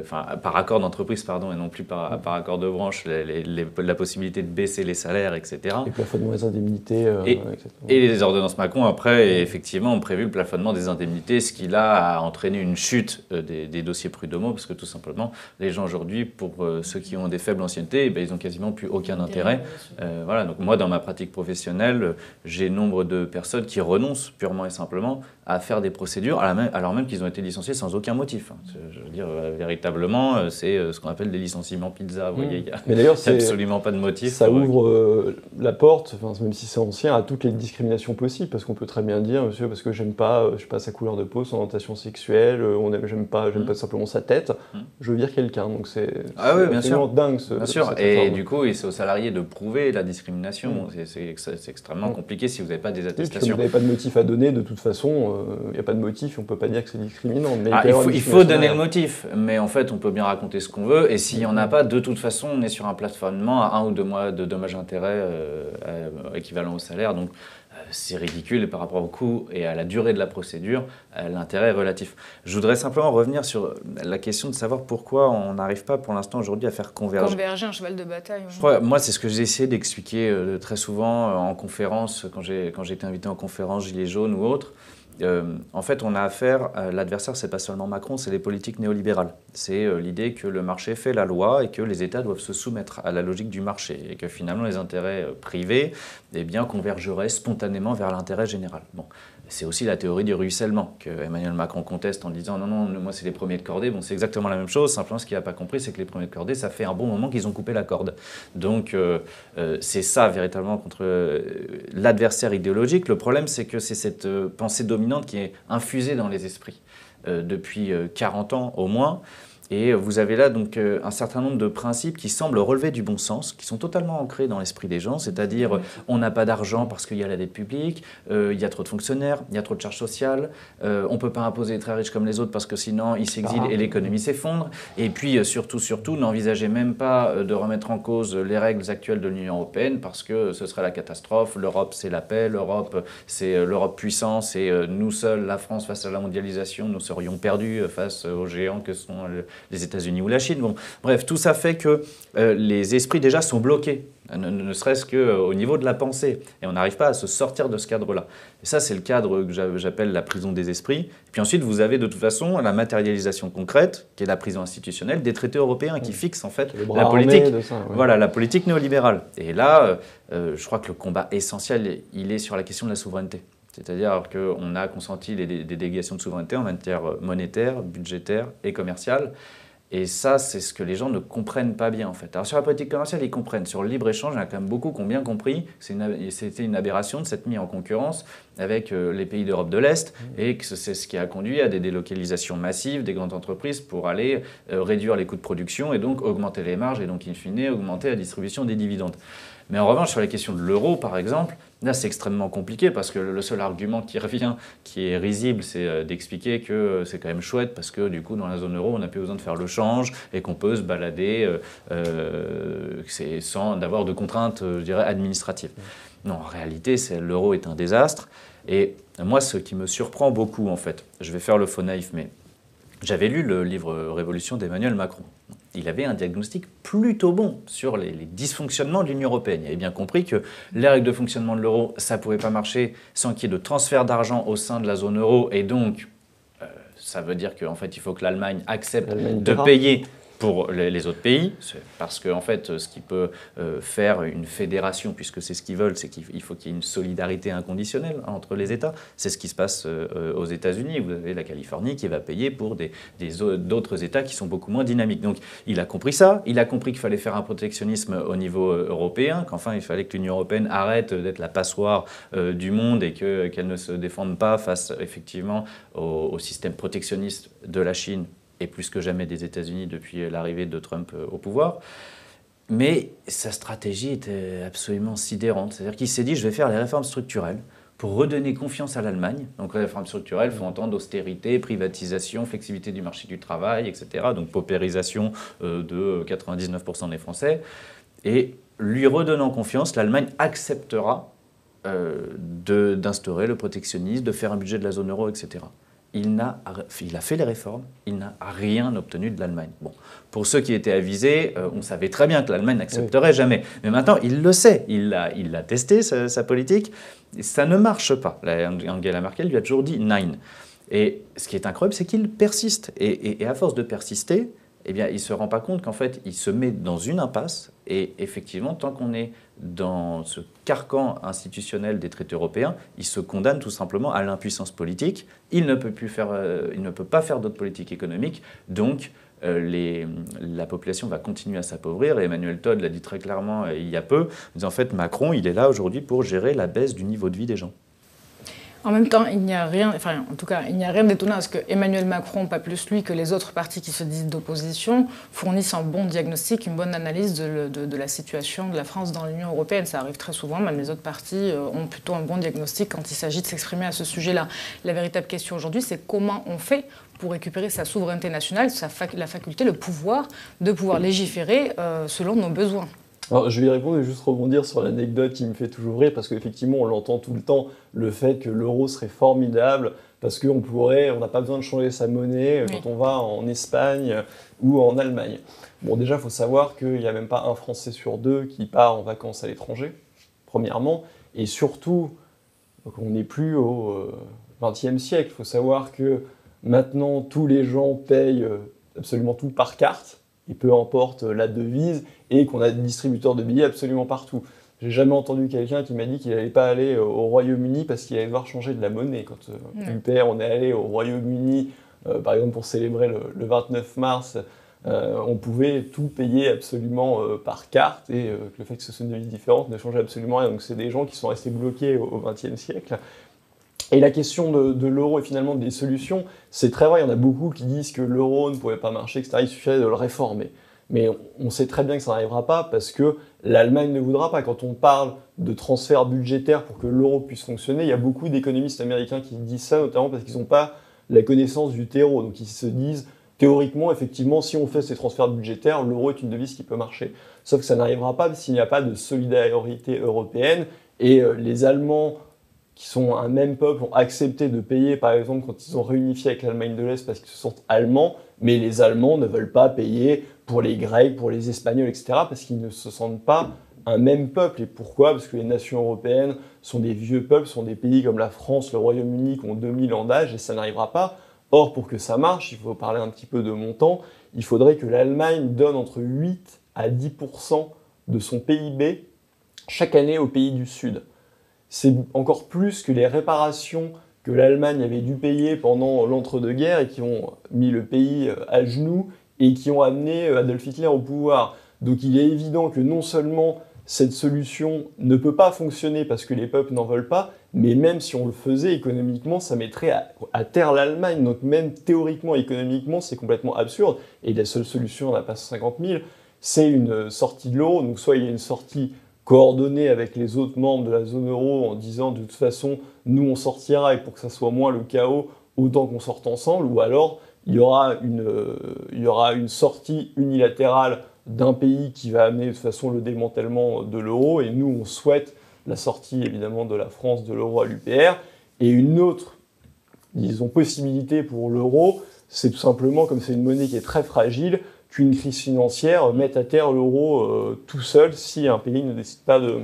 enfin par accord d'entreprise pardon et non plus par, par accord de branche, la possibilité de baisser les salaires, etc. Et plafonnement des indemnités. Et, et, les ordonnances Macron après effectivement ont prévu le plafonnement des indemnités, ce qui là a entraîné une chute des, des dossiers prud'homaux parce que tout simplement les gens aujourd'hui pour euh, ceux qui ont des faibles anciennetés, eh ben, ils n'ont quasiment plus aucun intérêt. Euh, voilà, donc moi, dans ma pratique professionnelle, j'ai nombre de personnes qui renoncent purement et simplement à faire des procédures, alors même qu'ils ont été licenciés sans aucun motif. Hein. Je veux dire, véritablement, c'est ce qu'on appelle des licenciements pizza. Vous voyez, il n'y a, Mais d'ailleurs, absolument pas de motif. Ça ouvre la porte, même si c'est ancien, à toutes les discriminations possibles, parce qu'on peut très bien dire, monsieur, parce que j'aime pas, je sais pas, sa couleur de peau, son orientation sexuelle, on j'aime pas, j'aime mmh. pas simplement sa tête, mmh. je veux dire quelqu'un. Donc c'est ah oui, bien sûr. dingue. Ce, bien sûr. Et du coup, c'est aux salariés de prouver la discrimination. Mmh. C'est extrêmement compliqué si vous n'avez pas des attestations. si vous n'avez pas de motif à donner, de toute façon, il n'y a pas de motif, on ne peut pas dire que c'est discriminant. Mais ah, il, faut, il faut donner le motif, mais en fait, on peut bien raconter ce qu'on veut. Et s'il n'y en a pas, de toute façon, on est sur un plateformement à un ou deux mois de dommages-intérêts euh, euh, équivalent au salaire. Donc, c'est ridicule et par rapport au coût et à la durée de la procédure, euh, l'intérêt est relatif. Je voudrais simplement revenir sur la question de savoir pourquoi on n'arrive pas pour l'instant aujourd'hui à faire converger. Converger un cheval de bataille. moi, c'est ce que j'ai essayé d'expliquer euh, très souvent euh, en conférence, quand j'ai été invité en conférence Gilets jaunes ou autres. Euh, en fait, on a affaire, à l'adversaire, c'est pas seulement Macron, c'est les politiques néolibérales. C'est euh, l'idée que le marché fait la loi et que les États doivent se soumettre à la logique du marché et que finalement les intérêts euh, privés eh bien, convergeraient spontanément vers l'intérêt général. C'est aussi la théorie du ruissellement que Emmanuel Macron conteste en disant non, non, moi c'est les premiers de cordée. Bon, c'est exactement la même chose, simplement ce qu'il n'a pas compris, c'est que les premiers de cordée, ça fait un bon moment qu'ils ont coupé la corde. Donc euh, euh, c'est ça véritablement contre euh, l'adversaire idéologique. Le problème, c'est que c'est cette pensée dominante qui est infusée dans les esprits depuis 40 ans au moins. Et vous avez là donc euh, un certain nombre de principes qui semblent relever du bon sens, qui sont totalement ancrés dans l'esprit des gens, c'est-à-dire on n'a pas d'argent parce qu'il y a la dette publique, euh, il y a trop de fonctionnaires, il y a trop de charges sociales, euh, on ne peut pas imposer les très riches comme les autres parce que sinon ils s'exilent et l'économie s'effondre. Et puis surtout, surtout, n'envisagez même pas de remettre en cause les règles actuelles de l'Union européenne parce que ce serait la catastrophe. L'Europe, c'est la paix, l'Europe, c'est l'Europe puissance et nous seuls, la France, face à la mondialisation, nous serions perdus face aux géants que sont les États-Unis ou la Chine. Bon, bref, tout ça fait que euh, les esprits déjà sont bloqués, ne, serait-ce qu'au euh, niveau de la pensée. Et on n'arrive pas à se sortir de ce cadre-là. Et ça, c'est le cadre que j'appelle la prison des esprits. Et puis ensuite, vous avez de toute façon la matérialisation concrète, qui est la prison institutionnelle, des traités européens qui fixent en fait la politique, voilà, la politique néolibérale. Et là, euh, je crois que le combat essentiel, il est sur la question de la souveraineté. C'est-à-dire qu'on a consenti des, délégations de souveraineté en matière monétaire, budgétaire et commerciale. Et ça, c'est ce que les gens ne comprennent pas bien en fait. Alors sur la politique commerciale, ils comprennent. Sur le libre-échange, il y en a quand même beaucoup qui ont bien compris que c'était une, aberration de s'être mis en concurrence avec euh, les pays d'Europe de l'Est mmh. et que c'est ce qui a conduit à des délocalisations massives des grandes entreprises pour aller euh, réduire les coûts de production et donc augmenter les marges et donc in fine augmenter la distribution des dividendes. Mais en revanche, sur la question de l'euro, par exemple, là, c'est extrêmement compliqué parce que le seul argument qui revient, qui est risible, c'est euh, d'expliquer que euh, c'est quand même chouette parce que du coup, dans la zone euro, on n'a plus besoin de faire le change et qu'on peut se balader euh, sans d'avoir de contraintes, je dirais, administratives. Non, en réalité, l'euro est un désastre. Et moi, ce qui me surprend beaucoup, en fait, je vais faire le faux naïf, mais j'avais lu le livre Révolution d'Emmanuel Macron il avait un diagnostic plutôt bon sur les, dysfonctionnements de l'Union européenne. Il avait bien compris que les règles de fonctionnement de l'euro, ça ne pouvait pas marcher sans qu'il y ait de transfert d'argent au sein de la zone euro. Et donc, euh, ça veut dire qu'en fait, il faut que l'Allemagne accepte de payer pour les, autres pays, parce qu'en en fait, ce qui peut euh, faire une fédération, puisque c'est ce qu'ils veulent, c'est qu'il faut qu'il y ait une solidarité inconditionnelle entre les États. C'est ce qui se passe euh, aux États-Unis. Vous avez la Californie qui va payer pour des, d'autres États qui sont beaucoup moins dynamiques. Donc, il a compris ça. Il a compris qu'il fallait faire un protectionnisme au niveau euh, européen, qu'enfin, il fallait que l'Union européenne arrête d'être la passoire du monde et que, qu'elle ne se défende pas face, effectivement, au système protectionniste de la Chine et plus que jamais des États-Unis depuis l'arrivée de Trump euh, au pouvoir. Mais sa stratégie était absolument sidérante. C'est-à-dire qu'il s'est dit, je vais faire les réformes structurelles pour redonner confiance à l'Allemagne. Donc les réformes structurelles font entendre austérité, privatisation, flexibilité du marché du travail, etc. Donc paupérisation euh, de 99% des Français. Et lui redonnant confiance, l'Allemagne acceptera euh, d'instaurer le protectionnisme, de faire un budget de la zone euro, etc il, a, il a fait les réformes, il n'a rien obtenu de l'Allemagne. Bon, pour ceux qui étaient avisés, euh, on savait très bien que l'Allemagne n'accepterait jamais. Mais maintenant, il le sait, il a, il a testé sa, politique, ça ne marche pas. Angela Merkel lui a toujours dit nine. Et ce qui est incroyable, c'est qu'il persiste. Et, à force de persister, eh bien, il ne se rend pas compte qu'en fait, il se met dans une impasse. Et effectivement, tant qu'on est dans ce carcan institutionnel des traités européens, il se condamne tout simplement à l'impuissance politique. Il ne peut, plus faire, euh, il ne peut pas faire d'autres politiques économiques. Donc, euh, la population va continuer à s'appauvrir. Et Emmanuel Todd l'a dit très clairement euh, il y a peu. En fait, Macron, il est là aujourd'hui pour gérer la baisse du niveau de vie des gens. En même temps, il n'y a rien, enfin, en tout cas, il n'y a rien d'étonnant à ce que Emmanuel Macron, pas plus lui que les autres partis qui se disent d'opposition, fournissent un bon diagnostic, une bonne analyse de, la situation de la France dans l'Union européenne. Ça arrive très souvent, même les autres partis euh, ont plutôt un bon diagnostic quand il s'agit de s'exprimer à ce sujet-là. La véritable question aujourd'hui, c'est comment on fait pour récupérer sa souveraineté nationale, sa la faculté, le pouvoir de pouvoir légiférer euh, selon nos besoins. Alors, je vais y répondre et juste rebondir sur l'anecdote qui me fait toujours rire, parce qu'effectivement, on l'entend tout le temps, le fait que l'euro serait formidable, parce qu'on pourrait, on n'a pas besoin de changer sa monnaie quand on va en Espagne ou en Allemagne. Bon, déjà, il faut savoir qu'il n'y a même pas un Français sur deux qui part en vacances à l'étranger, premièrement, et surtout, on n'est plus au XXe euh, siècle. Il faut savoir que maintenant, tous les gens payent euh, absolument tout par carte et peu importe la devise, et qu'on a des distributeurs de billets absolument partout. J'ai jamais entendu quelqu'un qui m'a dit qu'il n'allait pas aller au Royaume-Uni parce qu'il allait devoir changer de la monnaie. Quand euh, UPR, on est allé au Royaume-Uni, euh, par exemple pour célébrer le, 29 mars, euh, on pouvait tout payer absolument par carte et le fait que ce soit une devise différente ne changeait absolument rien. Donc c'est des gens qui sont restés bloqués au XXe siècle. Et la question de, l'euro et finalement des solutions, c'est très vrai, il y en a beaucoup qui disent que l'euro ne pouvait pas marcher, etc. Il suffirait de le réformer. Mais on sait très bien que ça n'arrivera pas parce que l'Allemagne ne voudra pas. Quand on parle de transfert budgétaire pour que l'euro puisse fonctionner, il y a beaucoup d'économistes américains qui disent ça, notamment parce qu'ils n'ont pas la connaissance du terreau. Donc ils se disent, théoriquement, effectivement, si on fait ces transferts budgétaires, l'euro est une devise qui peut marcher. Sauf que ça n'arrivera pas s'il n'y a pas de solidarité européenne. Et euh, les Allemands qui sont un même peuple, ont accepté de payer, par exemple, quand ils ont réunifié avec l'Allemagne de l'Est parce qu'ils se sentent allemands, mais les Allemands ne veulent pas payer pour les Grecs, pour les Espagnols, etc., parce qu'ils ne se sentent pas un même peuple. Et pourquoi? Parce que les nations européennes sont des vieux peuples, sont des pays comme la France, le Royaume-Uni, qui ont 2000 ans d'âge, et ça n'arrivera pas. Or, pour que ça marche, il faut parler un petit peu de montant, il faudrait que l'Allemagne donne entre 8 à 10% de son PIB chaque année aux pays du Sud c'est encore plus que les réparations que l'Allemagne avait dû payer pendant l'entre-deux-guerres et qui ont mis le pays euh, à genoux et qui ont amené euh, Adolf Hitler au pouvoir. Donc il est évident que non seulement cette solution ne peut pas fonctionner parce que les peuples n'en veulent pas, mais même si on le faisait économiquement, ça mettrait à, terre l'Allemagne. Donc même théoriquement, économiquement, c'est complètement absurde. Et la seule solution, on n'a pas 150 000, c'est une sortie de l'euro. Donc soit il y a une sortie coordonner avec les autres membres de la zone euro en disant de toute façon, nous on sortira et pour que ça soit moins le chaos, autant qu'on sorte ensemble, ou alors il y aura une, euh, il y aura une sortie unilatérale d'un pays qui va amener de toute façon le démantèlement de l'euro, et nous on souhaite la sortie évidemment de la France de l'euro à l'UPR, et une autre, disons, possibilité pour l'euro, c'est tout simplement, comme c'est une monnaie qui est très fragile, qu'une crise financière mette à terre l'euro euh, tout seul si un pays ne décide pas de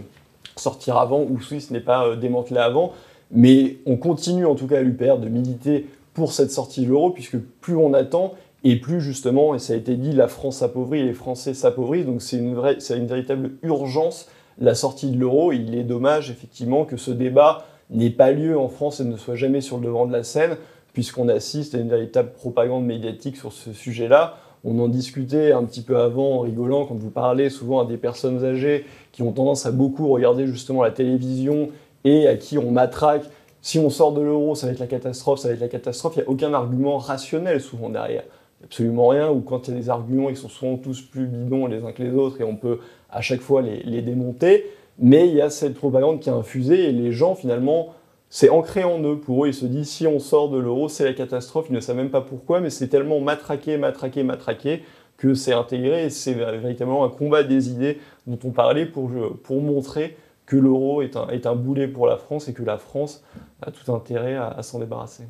sortir avant ou si ce n'est pas euh, démantelé avant. Mais on continue en tout cas à l'UPR de militer pour cette sortie de l'euro, puisque plus on attend, et plus justement, et ça a été dit, la France s'appauvrit et les Français s'appauvrissent, donc c'est une, une véritable urgence la sortie de l'euro. Il est dommage effectivement que ce débat n'ait pas lieu en France et ne soit jamais sur le devant de la scène, puisqu'on assiste à une véritable propagande médiatique sur ce sujet-là. On en discutait un petit peu avant en rigolant quand vous parlez souvent à des personnes âgées qui ont tendance à beaucoup regarder justement la télévision et à qui on matraque. Si on sort de l'euro, ça va être la catastrophe, ça va être la catastrophe. Il n'y a aucun argument rationnel souvent derrière. Absolument rien. Ou quand il y a des arguments, ils sont souvent tous plus bidons les uns que les autres et on peut à chaque fois les, démonter. Mais il y a cette propagande qui a infusé et les gens finalement c'est ancré en eux. Pour eux, ils se disent si on sort de l'euro, c'est la catastrophe. Ils ne savent même pas pourquoi, mais c'est tellement matraqué, matraqué, matraqué que c'est intégré. C'est véritablement un combat des idées dont on parlait pour, pour montrer que l'euro est un, est un boulet pour la France et que la France a tout intérêt à s'en débarrasser.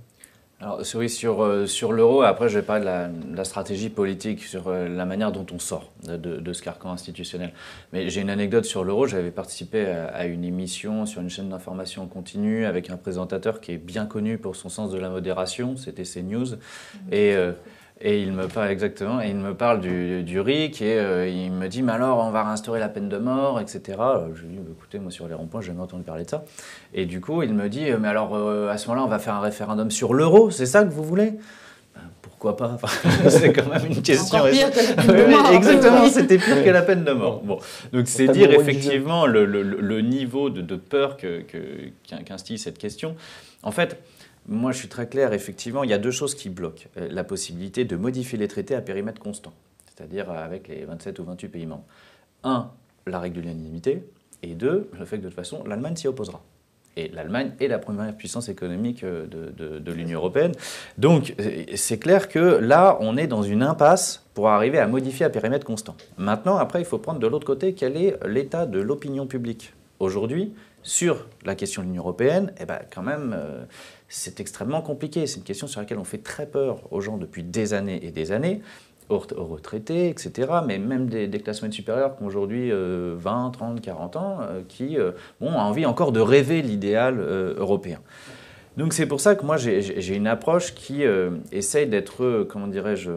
Alors, oui, sur, euh, sur l'euro, après je vais parler de la, stratégie politique, sur euh, la manière dont on sort de, ce carcan institutionnel. Mais j'ai une anecdote sur l'euro. J'avais participé à, une émission sur une chaîne d'information continue avec un présentateur qui est bien connu pour son sens de la modération, c'était CNews. Et, euh, Et il me parle exactement, et il me parle du, du RIC et euh, il me dit mais alors on va réinstaurer la peine de mort, etc. Je lui dis bah, écoutez moi sur les ronds-points j'ai jamais entendu parler de ça. Et du coup il me dit mais alors à ce moment-là on va faire un référendum sur l'euro, c'est ça que vous voulez? Pourquoi pas? C'est quand même une question. Encore pire que la peine de mort. Exactement, c'était pire que la peine de mort. Bon. Donc c'est dire effectivement le, le, le, niveau de, de peur qu'instille que, cette question. En fait, moi je suis très clair, effectivement, il y a deux choses qui bloquent. Euh, la possibilité de modifier les traités à périmètre constant, c'est-à-dire avec les 27 ou 28 pays membres. Un, la règle de l'unanimité, et deux, le fait que de toute façon, l'Allemagne s'y opposera. Et l'Allemagne est la première puissance économique euh, de, l'Union européenne. Donc euh, c'est clair que là, on est dans une impasse pour arriver à modifier à périmètre constant. Maintenant, après, il faut prendre de l'autre côté quel est l'état de l'opinion publique? Aujourd'hui, sur la question de l'Union européenne, eh ben, quand même, c'est extrêmement compliqué. C'est une question sur laquelle on fait très peur aux gens depuis des années et des années aux retraités, etc., mais même des, classes moyennes supérieures qui ont aujourd'hui 20, 30, 40 ans, euh, qui euh, ont envie encore de rêver l'idéal euh, européen. Donc c'est pour ça que moi j'ai une approche qui essaye d'être, comment dirais-je,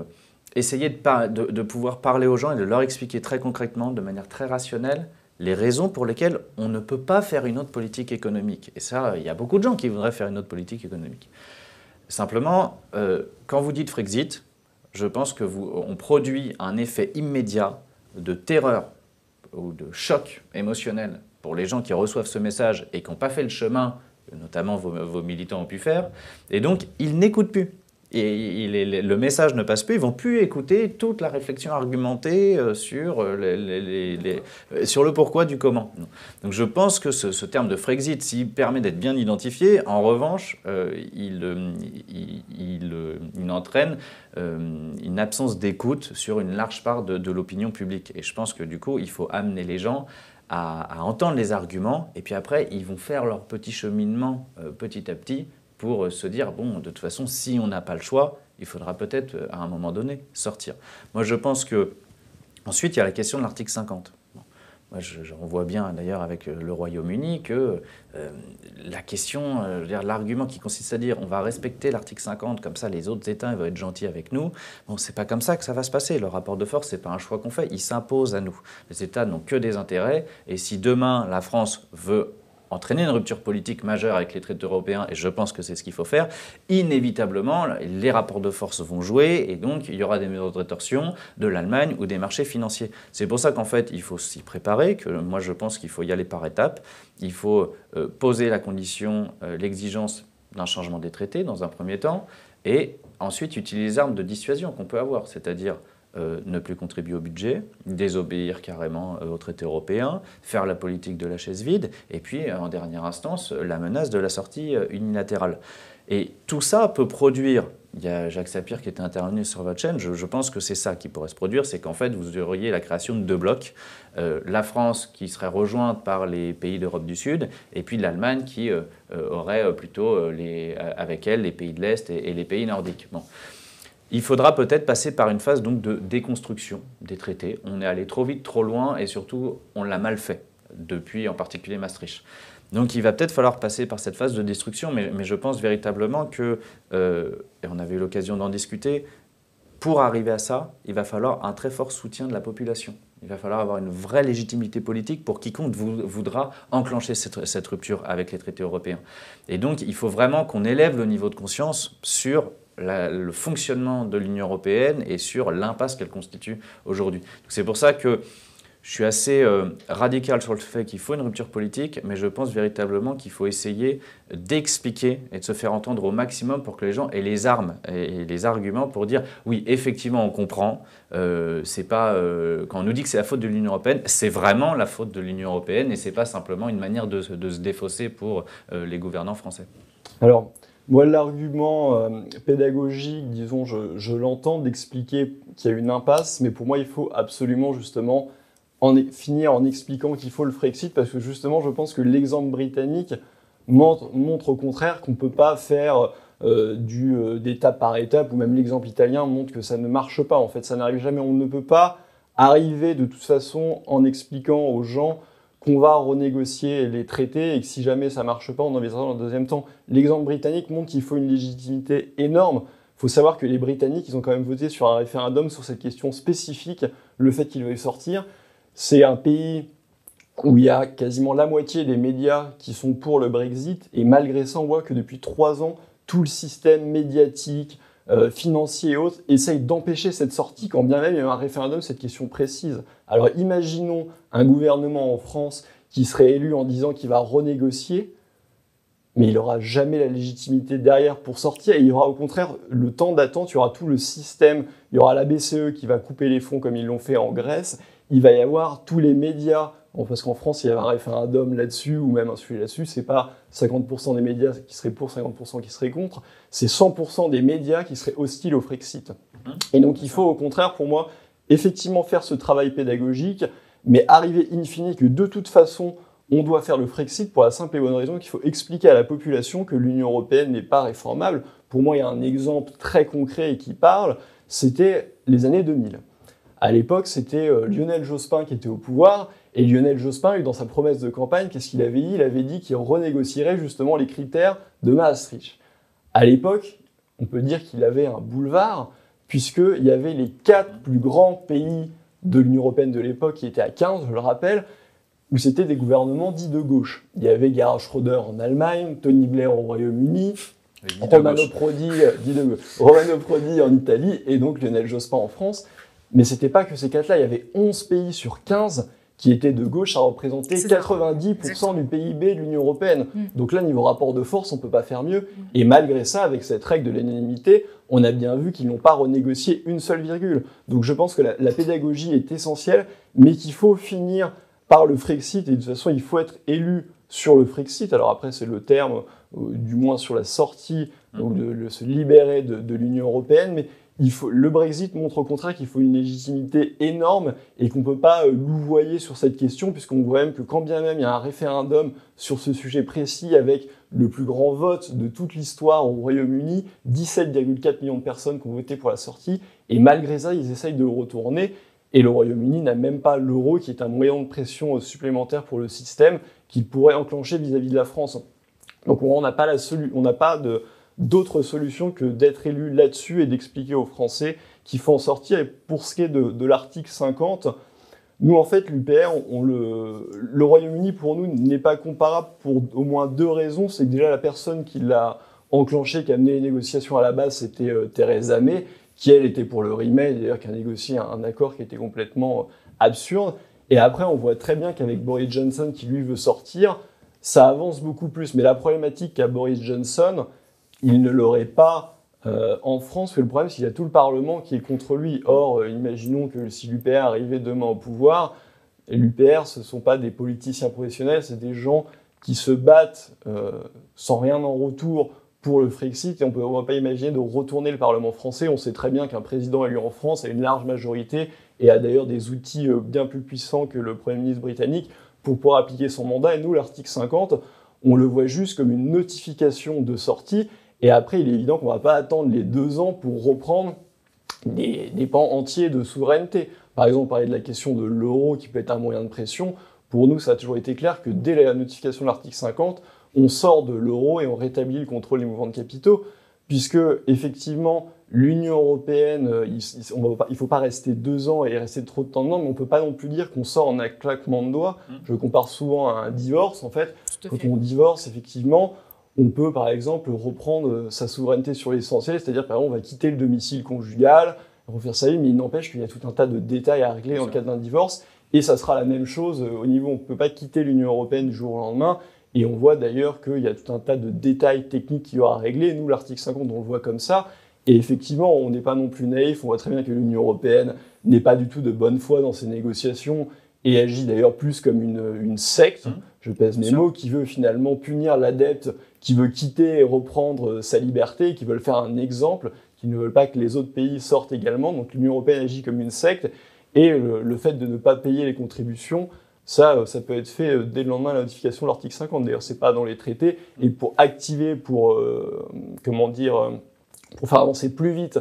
essayer de, pouvoir parler aux gens et de leur expliquer très concrètement, de manière très rationnelle, les raisons pour lesquelles on ne peut pas faire une autre politique économique. Et ça, il y a beaucoup de gens qui voudraient faire une autre politique économique. Simplement, quand vous dites Frexit, je pense que vous, on produit un effet immédiat de terreur ou de choc émotionnel pour les gens qui reçoivent ce message et qui n'ont pas fait le chemin, notamment vos, vos militants ont pu faire, et donc ils n'écoutent plus et le message ne passe plus, ils vont plus écouter toute la réflexion argumentée euh, sur, euh, euh, sur le pourquoi du comment. Donc je pense que ce, terme de Frexit, s'il permet d'être bien identifié, en revanche, il, entraîne une absence d'écoute sur une large part de, l'opinion publique. Et je pense que du coup, il faut amener les gens à, entendre les arguments, et puis après, ils vont faire leur petit cheminement petit à petit pour se dire, bon, de toute façon, si on n'a pas le choix, il faudra peut-être, à un moment donné, sortir. Moi, je pense que... Ensuite, il y a la question de l'article 50. Moi, je, voit bien d'ailleurs avec le Royaume-Uni que euh, la question, euh, l'argument qui consiste à dire on va respecter l'article 50, comme ça les autres États vont être gentils avec nous, bon, c'est pas comme ça que ça va se passer. Le rapport de force, c'est pas un choix qu'on fait, il s'impose à nous. Les États n'ont que des intérêts, et si demain la France veut entraîner une rupture politique majeure avec les traités européens, et je pense que c'est ce qu'il faut faire, inévitablement, les rapports de force vont jouer, et donc il y aura des mesures de rétorsion de l'Allemagne ou des marchés financiers. C'est pour ça qu'en fait, il faut s'y préparer, que moi je pense qu'il faut y aller par étapes. Il faut euh, poser la condition, euh, l'exigence d'un changement des traités dans un premier temps, et ensuite utiliser les armes de dissuasion qu'on peut avoir, c'est-à-dire euh, ne plus contribuer au budget, désobéir carrément euh, aux traités européens, faire la politique de la chaise vide, et puis en dernière instance la menace de la sortie euh, unilatérale. Et tout ça peut produire, il y a Jacques Sapir qui était intervenu sur votre chaîne, je, pense que c'est ça qui pourrait se produire, c'est qu'en fait vous auriez la création de deux blocs, la France qui serait rejointe par les pays d'Europe du Sud, et puis l'Allemagne qui aurait plutôt les, avec elle les pays de l'Est et, les pays nordiques. Il faudra peut-être passer par une phase donc de déconstruction des traités. On est allé trop vite, trop loin, et surtout, on l'a mal fait, depuis en particulier Maastricht. Donc il va peut-être falloir passer par cette phase de destruction, mais, je pense véritablement que, euh, et on avait eu l'occasion d'en discuter, pour arriver à ça, il va falloir un très fort soutien de la population. Il va falloir avoir une vraie légitimité politique pour quiconque voudra enclencher cette, cette rupture avec les traités européens. Et donc il faut vraiment qu'on élève le niveau de conscience sur le fonctionnement de l'Union européenne et sur l'impasse qu'elle constitue aujourd'hui. C'est pour ça que je suis assez euh, radical sur le fait qu'il faut une rupture politique, mais je pense véritablement qu'il faut essayer d'expliquer et de se faire entendre au maximum pour que les gens aient les armes et les arguments pour dire oui, effectivement, on comprend. Euh, c'est pas euh, quand on nous dit que c'est la faute de l'Union européenne, c'est vraiment la faute de l'Union européenne et c'est pas simplement une manière de, de se défausser pour les gouvernants français. Alors, moi, l'argument euh, pédagogique, disons, je, l'entends d'expliquer qu'il y a une impasse, mais pour moi, il faut absolument justement en finir en expliquant qu'il faut le Frexit, parce que justement, je pense que l'exemple britannique montre, au contraire qu'on ne peut pas faire euh, du euh, d'étape par étape, ou même l'exemple italien montre que ça ne marche pas. En fait, ça n'arrive jamais. On ne peut pas arriver de toute façon en expliquant aux gens qu'on va renégocier les traités et que si jamais ça marche pas, on envisagera dans le deuxième temps. L'exemple britannique montre qu'il faut une légitimité énorme Il faut savoir que les Britanniques, ils ont quand même voté sur un référendum sur cette question spécifique, le fait qu'ils veuillent sortir. C'est un pays où il y a quasiment la moitié des médias qui sont pour le Brexit, et malgré ça, on voit que depuis trois ans, tout le système médiatique, euh, financier et autres essaye d'empêcher cette sortie, quand bien même il y a un référendum cette question précise. Alors imaginons un gouvernement en France qui serait élu en disant qu'il va renégocier, mais il n'aura jamais la légitimité derrière pour sortir, et il y aura au contraire le temps d'attente, il y aura tout le système, il y aura la BCE qui va couper les fonds comme ils l'ont fait en Grèce, il va y avoir tous les médias parce qu'en France, il y avait un référendum là-dessus, ou même un sujet là-dessus, c'est pas 50% des médias qui seraient pour, 50% qui seraient contre, c'est 100% des médias qui seraient hostiles au Frexit. Et donc il faut au contraire, pour moi, effectivement faire ce travail pédagogique, mais arriver in fine que de toute façon, on doit faire le Frexit pour la simple et bonne raison qu'il faut expliquer à la population que l'Union européenne n'est pas réformable. Pour moi, il y a un exemple très concret et qui parle, c'était les années 2000. À l'époque, c'était euh, Lionel Jospin qui était au pouvoir et Lionel Jospin, dans sa promesse de campagne, qu'est-ce qu'il avait dit? Il avait dit qu'il renégocierait justement les critères de Maastricht. À l'époque, on peut dire qu'il avait un boulevard, puisqu'il y avait les quatre plus grands pays de l'Union européenne de l'époque, qui étaient à 15, je le rappelle, où c'était des gouvernements dits de gauche. Il y avait Gerhard Schröder en Allemagne, Tony Blair au Royaume-Uni, Romano Prodi, Romano Prodi en Italie, et donc Lionel Jospin en France. Mais c'était pas que ces quatre-là, il y avait 11 pays sur 15 qui était de gauche, a représenté 90% du PIB de l'Union européenne. Mm. Donc là, niveau rapport de force, on ne peut pas faire mieux. Mm. Et malgré ça, avec cette règle de l'unanimité, on a bien vu qu'ils n'ont pas renégocié une seule virgule. Donc je pense que la, pédagogie est essentielle, mais qu'il faut finir par le Frexit, et de toute façon, il faut être élu sur le Frexit. Alors après, c'est le terme, euh, du moins sur la sortie, mm. donc de, se libérer de, de l'Union européenne, mais le Brexit montre au contraire qu'il faut une légitimité énorme et qu'on ne peut pas euh, louvoyer sur cette question, puisqu'on voit même que quand bien même il y a un référendum sur ce sujet précis avec le plus grand vote de toute l'histoire au Royaume-Uni, 17,4 millions de personnes qui ont voté pour la sortie, et malgré ça, ils essayent de retourner. Et le Royaume-Uni n'a même pas l'euro, qui est un moyen de pression euh, supplémentaire pour le système, qu'il pourrait enclencher vis-à-vis de la France. Donc on n'a pas, la on n'a pas de, d'autres solutions que d'être élu là-dessus et d'expliquer aux Français qu'il faut en sortir. Et pour ce qui est de, l'article 50, nous, en fait, l'UPR, le, Royaume-Uni, pour nous, n'est pas comparable pour au moins deux raisons. C'est que déjà, la personne qui l'a enclenché, qui a mené les négociations à la base, c'était euh, Theresa May, qui, elle, était pour le remake, d'ailleurs, qui a négocié un, accord qui était complètement euh, absurde. Et après, on voit très bien qu'avec Boris Johnson, qui lui veut sortir, ça avance beaucoup plus. Mais la problématique qu'a Boris Johnson, il ne l'aurait pas euh, en France, que le problème, c'est qu'il y a tout le Parlement qui est contre lui. Or, euh, imaginons que si l'UPR arrivait demain au pouvoir, l'UPR, ce ne sont pas des politiciens professionnels, c'est des gens qui se battent euh, sans rien en retour pour le Frexit, on ne va pas imaginer de retourner le Parlement français. On sait très bien qu'un président élu en France a une large majorité et a d'ailleurs des outils bien plus puissants que le Premier ministre britannique pour pouvoir appliquer son mandat. Et nous, l'article 50, on le voit juste comme une notification de sortie, et après, il est évident qu'on ne va pas attendre les deux ans pour reprendre des, pans entiers de souveraineté. Par exemple, on parlait de la question de l'euro qui peut être un moyen de pression. Pour nous, ça a toujours été clair que dès la notification de l'article 50, on sort de l'euro et on rétablit le contrôle des mouvements de capitaux, puisque effectivement, l'Union européenne, euh, il ne faut pas rester deux ans et rester trop de temps dedans, mais on ne peut pas non plus dire qu'on sort en un claquement de doigts. Mmh. Je compare souvent à un divorce, en fait. Quand on divorce, effectivement, on peut par exemple reprendre euh, sa souveraineté sur l'essentiel, c'est-à-dire par exemple on va quitter le domicile conjugal, refaire sa vie, mais il n'empêche qu'il y a tout un tas de détails à régler dans le cadre d'un divorce, et ça sera la même chose euh, au niveau, on ne peut pas quitter l'Union Européenne du jour au lendemain, et on voit d'ailleurs qu'il y a tout un tas de détails techniques qu'il y aura à régler, nous l'article 50 on le voit comme ça, et effectivement on n'est pas non plus naïf, on voit très bien que l'Union Européenne n'est pas du tout de bonne foi dans ses négociations, et agit d'ailleurs plus comme une, secte, mmh. je pèse mes mots, qui veut finalement punir l'adepte qui veut quitter et reprendre sa liberté, qui veulent faire un exemple, qui ne veulent pas que les autres pays sortent également. Donc l'Union européenne agit comme une secte. Et le, fait de ne pas payer les contributions, ça, ça peut être fait euh, dès le lendemain de la notification de l'article 50. D'ailleurs, c'est pas dans les traités. Et pour activer, pour euh, comment dire, euh, pour faire avancer plus vite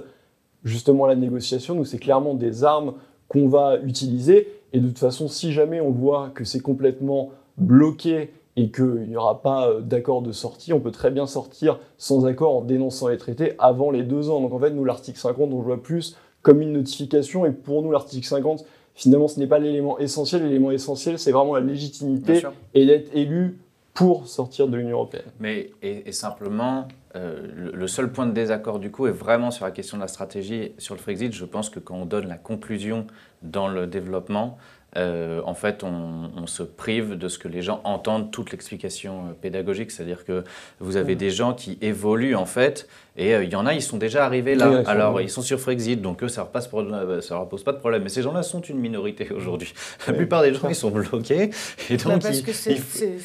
justement la négociation, nous c'est clairement des armes qu'on va utiliser. Et de toute façon, si jamais on voit que c'est complètement bloqué et qu'il n'y aura pas euh, d'accord de sortie, on peut très bien sortir sans accord en dénonçant les traités avant les deux ans. Donc en fait, nous, l'article 50, on le voit plus comme une notification, et pour nous, l'article 50, finalement, ce n'est pas l'élément essentiel. L'élément essentiel, c'est vraiment la légitimité et d'être élu pour sortir de l'Union européenne. Mais et, simplement, euh, le, seul point de désaccord du coup est vraiment sur la question de la stratégie sur le Frexit. Je pense que quand on donne la conclusion dans le développement, euh, en fait, on, se prive de ce que les gens entendent, toute l'explication euh, pédagogique. C'est-à-dire que vous avez des gens qui évoluent, en fait, et euh, il y en a, ils sont déjà arrivés là. Alors, ils sont sur Frexit, donc eux, ça ne leur, pose pas de problème. Mais ces gens-là sont une minorité aujourd'hui. La plupart des gens, ils sont bloqués. Et donc, parce que c'est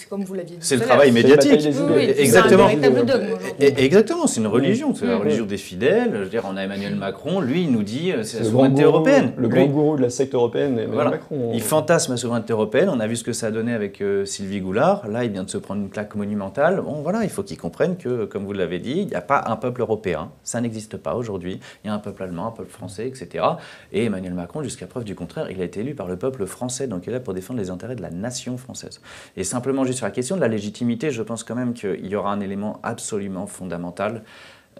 comme vous l'aviez dit. C'est le travail médiatique. exactement. exactement, c'est une religion. C'est la religion des fidèles. Je veux dire, on a Emmanuel Macron, lui, il nous dit c'est la souveraineté européenne. Le grand gourou de la secte européenne, Emmanuel Macron. Il fantasme la souveraineté européenne. On a vu ce que ça a donné avec euh, Sylvie Goulard. Là, il vient de se prendre une claque monumentale. Bon, voilà, il faut qu'il comprenne que, comme vous l'avez dit, il n'y a pas un peuple européen. Ça n'existe pas aujourd'hui. Il y a un peuple allemand, un peuple français, etc. Et Emmanuel Macron, jusqu'à preuve du contraire, il a été élu par le peuple français. Donc, il est là pour défendre les intérêts de la nation française. Et simplement, juste sur la question de la légitimité, je pense quand même qu'il y aura un élément absolument fondamental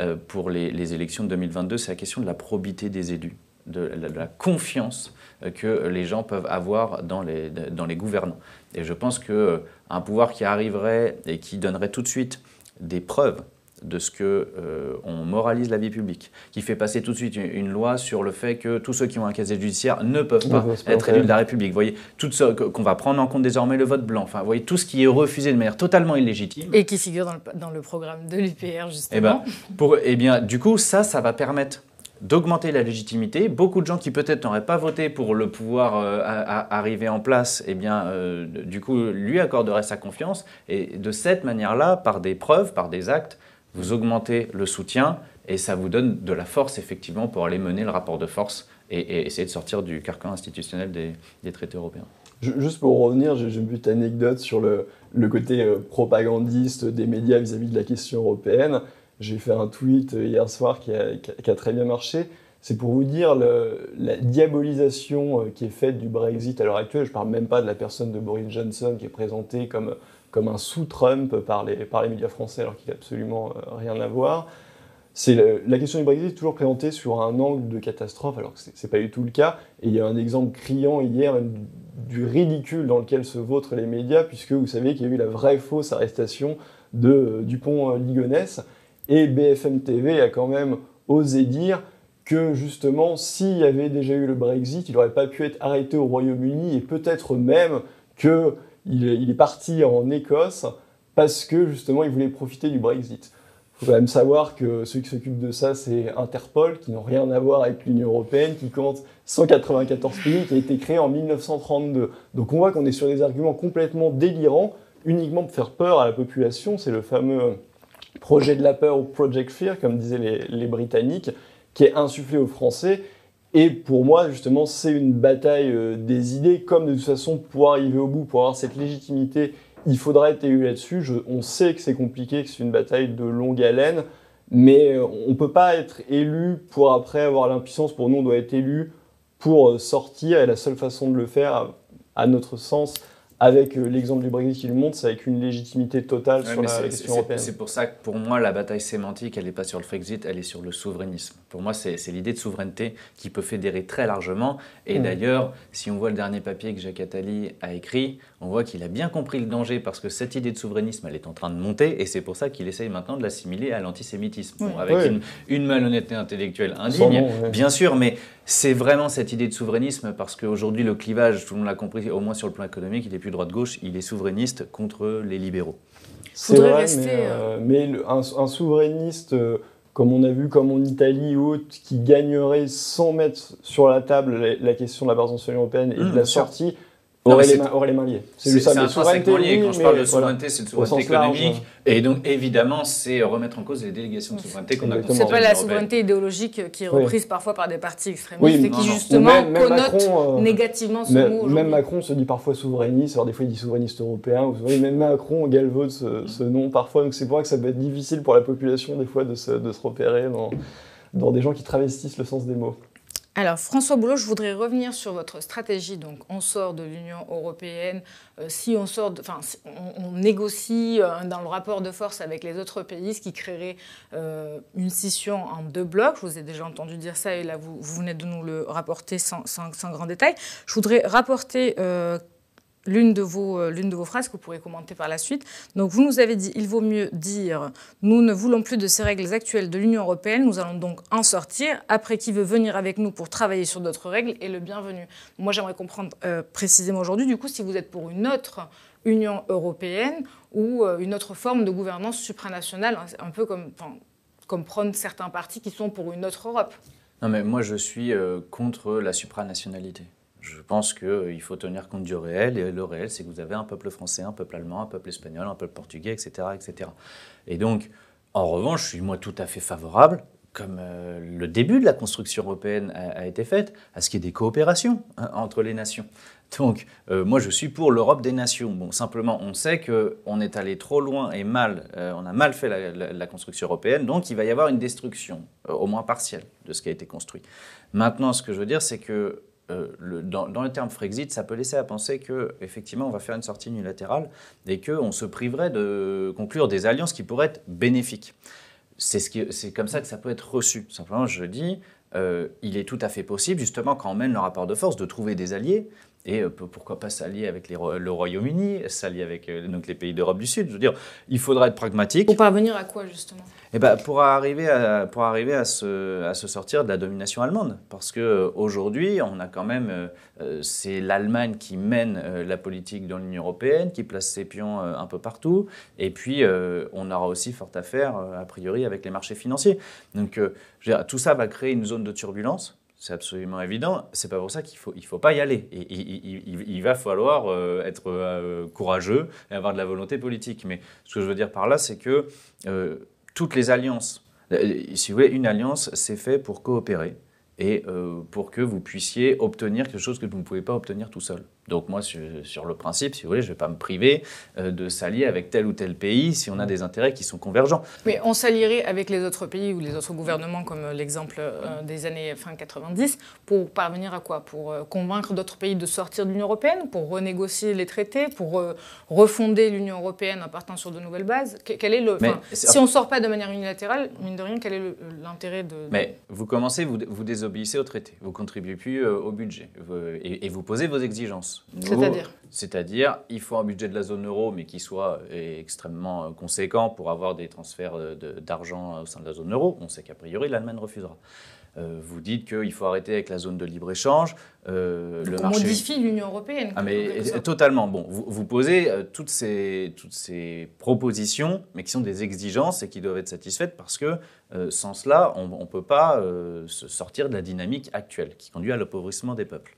euh, pour les, élections de 2022, c'est la question de la probité des élus de, la confiance euh, que les gens peuvent avoir dans les, dans les gouvernants. Et je pense qu'un euh, pouvoir qui arriverait et qui donnerait tout de suite des preuves de ce que euh, on moralise la vie publique, qui fait passer tout de suite une, loi sur le fait que tous ceux qui ont un casier judiciaire ne peuvent pas être élus de la République. Vous voyez, tout ce qu'on va prendre en compte désormais le vote blanc. Enfin, vous voyez, tout ce qui est refusé de manière totalement illégitime. Et qui figure dans le, dans le programme de l'UPR, eh justement. Et ben, pour, eh bien, du coup, ça, ça va permettre d'augmenter la légitimité. Beaucoup de gens qui peut-être n'auraient pas voté pour le pouvoir euh, arriver en place, eh bien, euh, du coup, lui accorderaient sa confiance. Et de cette manière-là, par des preuves, par des actes, vous augmentez le soutien et ça vous donne de la force, effectivement, pour aller mener le rapport de force et, essayer de sortir du carcan institutionnel des, traités européens. Juste pour revenir, j'ai une petite anecdote sur le, côté euh, propagandiste des médias vis à -vis de la question européenne. J'ai fait un tweet hier soir qui a, très bien marché. C'est pour vous dire la diabolisation euh, qui est faite du Brexit à l'heure actuelle. Je ne parle même pas de la personne de Boris Johnson qui est présentée comme, comme un sous-Trump par les, par les médias français alors qu'il n'a absolument euh, rien à voir. La question du Brexit est toujours présentée sur un angle de catastrophe, alors que ce n'est pas du tout le cas. Et il y a un exemple criant hier du ridicule dans lequel se vautrent les médias, puisque vous savez qu'il y a eu la vraie fausse arrestation de euh, Dupont-Ligonnès. Et BFM TV a quand même osé dire que justement, s'il y avait déjà eu le Brexit, il n'aurait pas pu être arrêté au Royaume-Uni et peut-être même qu'il il est parti en Écosse parce que justement il voulait profiter du Brexit. Il faut quand même savoir que ceux qui s'occupent de ça, c'est Interpol, qui n'ont rien à voir avec l'Union Européenne, qui compte 194 pays, qui a été créé en 1932. Donc on voit qu'on est sur des arguments complètement délirants, uniquement pour faire peur à la population. C'est le fameux projet de la peur ou Project Fear, comme disaient les, Britanniques, qui est insufflé aux Français. Et pour moi, justement, c'est une bataille euh, des idées. Comme de toute façon, pour arriver au bout, pour avoir cette légitimité, il faudra être élu là-dessus. on sait que c'est compliqué, que c'est une bataille de longue haleine, mais euh, on ne peut pas être élu pour après avoir l'impuissance. Pour nous, on doit être élu pour euh, sortir. Et la seule façon de le faire, à notre sens, avec euh, l'exemple du Brexit qui le montre, c'est avec une légitimité totale sur la question européenne. C'est pour ça que pour moi, la bataille sémantique, elle n'est pas sur le Frexit, elle est sur le souverainisme. Pour moi, c'est l'idée de souveraineté qui peut fédérer très largement. Et mm. d'ailleurs, si on voit le dernier papier que Jacques Attali a écrit, on voit qu'il a bien compris le danger parce que cette idée de souverainisme, elle est en train de monter et c'est pour ça qu'il essaye maintenant de l'assimiler à l'antisémitisme. avec Une, malhonnêteté intellectuelle indigne, bien sûr, mais c'est vraiment cette idée de souverainisme parce qu'aujourd'hui, le clivage, tout le monde l'a compris, au moins sur le plan économique, il est plus droite-gauche, il est souverainiste contre les libéraux. C'est vrai, mais, euh, euh, un, souverainiste, euh, comme on a vu, comme en Italie ou autre, qui gagnerait sans mettre sur la table la, question de la présence européenne et de mmh, la sortie, aurait, les mains, aurait les mains liées. C'est ça, intrinsèquement lié. Quand je parle de souveraineté, c'est de souveraineté économique. Et donc, évidemment, c'est remettre en cause les délégations de souveraineté qu'on a C'est pas la souveraineté idéologique qui est reprise parfois par des partis extrémistes et qui, justement, connote euh, négativement ce mot. Même Macron se dit parfois souverainiste. Alors, des fois, il dit souverainiste européen. Vous voyez, même Macron galvaude ce, ce nom parfois. Donc, c'est pour ça que ça peut être difficile pour la population, des fois, de se, de se repérer dans, dans des gens qui travestissent le sens des mots. Alors François Boulot, je voudrais revenir sur votre stratégie. Donc on sort de l'Union européenne, euh, si on sort, enfin on, négocie euh, dans le rapport de force avec les autres pays, ce qui créerait euh, une scission en deux blocs. Je vous ai déjà entendu dire ça et là vous, venez de nous le rapporter sans, sans grand détail. Je voudrais rapporter l'une de, vos, euh, de vos phrases que vous pourrez commenter par la suite. Donc vous nous avez dit, il vaut mieux dire, nous ne voulons plus de ces règles actuelles de l'Union européenne, nous allons donc en sortir. Après, qui veut venir avec nous pour travailler sur d'autres règles est le bienvenu. Moi, j'aimerais comprendre euh, précisément aujourd'hui, du coup, si vous êtes pour une autre Union européenne ou euh, une autre forme de gouvernance supranationale, un peu comme, comme prônent certains partis qui sont pour une autre Europe. Non, mais moi, je suis contre la supranationalité. Je pense qu'il euh, faut tenir compte du réel, et le réel, c'est que vous avez un peuple français, un peuple allemand, un peuple espagnol, un peuple portugais, etc. etc. Et donc, en revanche, je suis moi tout à fait favorable, comme euh, le début de la construction européenne a, été fait, à ce qu'il y ait des coopérations hein, entre les nations. Donc, euh, moi, je suis pour l'Europe des nations. Bon, simplement, on sait qu'on est allé trop loin et mal, on a mal fait la, construction européenne, donc il va y avoir une destruction, au moins partielle, de ce qui a été construit. Maintenant, ce que je veux dire, c'est que euh, le, dans, le terme Frexit, ça peut laisser à penser que effectivement on va faire une sortie unilatérale et qu'on se priverait de conclure des alliances qui pourraient être bénéfiques. C'est ce comme ça que ça peut être reçu. Simplement, je dis, euh, il est tout à fait possible, justement, quand on mène le rapport de force, de trouver des alliés. Et euh, pourquoi pas s'allier avec les, le Royaume-Uni, s'allier avec donc les pays d'Europe du Sud. Je veux dire, il faudra être pragmatique. Pour parvenir à quoi, justement? Eh ben, pour arriver, à, pour arriver à, se, à se sortir de la domination allemande. Parce qu'aujourd'hui, on a quand même. Euh, euh, c'est l'Allemagne qui mène euh, la politique dans l'Union européenne, qui place ses pions un peu partout. Et puis, on aura aussi fort à faire, a priori, avec les marchés financiers. Donc, tout ça va créer une zone de turbulence. C'est absolument évident. C'est pas pour ça qu'il faut, il faut pas y aller. Et, il, va falloir être courageux et avoir de la volonté politique. Mais ce que je veux dire par là, c'est que toutes les alliances. Euh, si vous voulez, une alliance, c'est fait pour coopérer et euh, pour que vous puissiez obtenir quelque chose que vous ne pouvez pas obtenir tout seul. Donc moi, sur le principe, si vous voulez, je ne vais pas me priver euh, de s'allier avec tel ou tel pays si on a des intérêts qui sont convergents. Mais on s'allierait avec les autres pays ou les autres gouvernements, comme euh, l'exemple euh, des années fin 90, pour parvenir à quoi? Pour convaincre d'autres pays de sortir de l'Union européenne, pour renégocier les traités, pour refonder l'Union européenne en partant sur de nouvelles bases? Quel est le, Si on ne sort pas de manière unilatérale, mine de rien, quel est l'intérêt de... Mais vous commencez, vous, vous désobéissez au traité, vous contribuez plus au budget et vous posez vos exigences. C'est-à-dire C'est-à-dire, il faut un budget de la zone euro, mais qui soit euh, extrêmement euh, conséquent pour avoir des transferts d'argent au sein de la zone euro. On sait qu'a priori, l'Allemagne refusera. Euh, vous dites qu'il faut arrêter avec la zone de libre-échange. Euh, le on modifie l'Union européenne. Ah, mais, totalement. Bon, vous, vous posez toutes, ces, toutes ces propositions, mais qui sont des exigences et qui doivent être satisfaites parce que sans cela, on ne peut pas se sortir de la dynamique actuelle qui conduit à l'appauvrissement des peuples.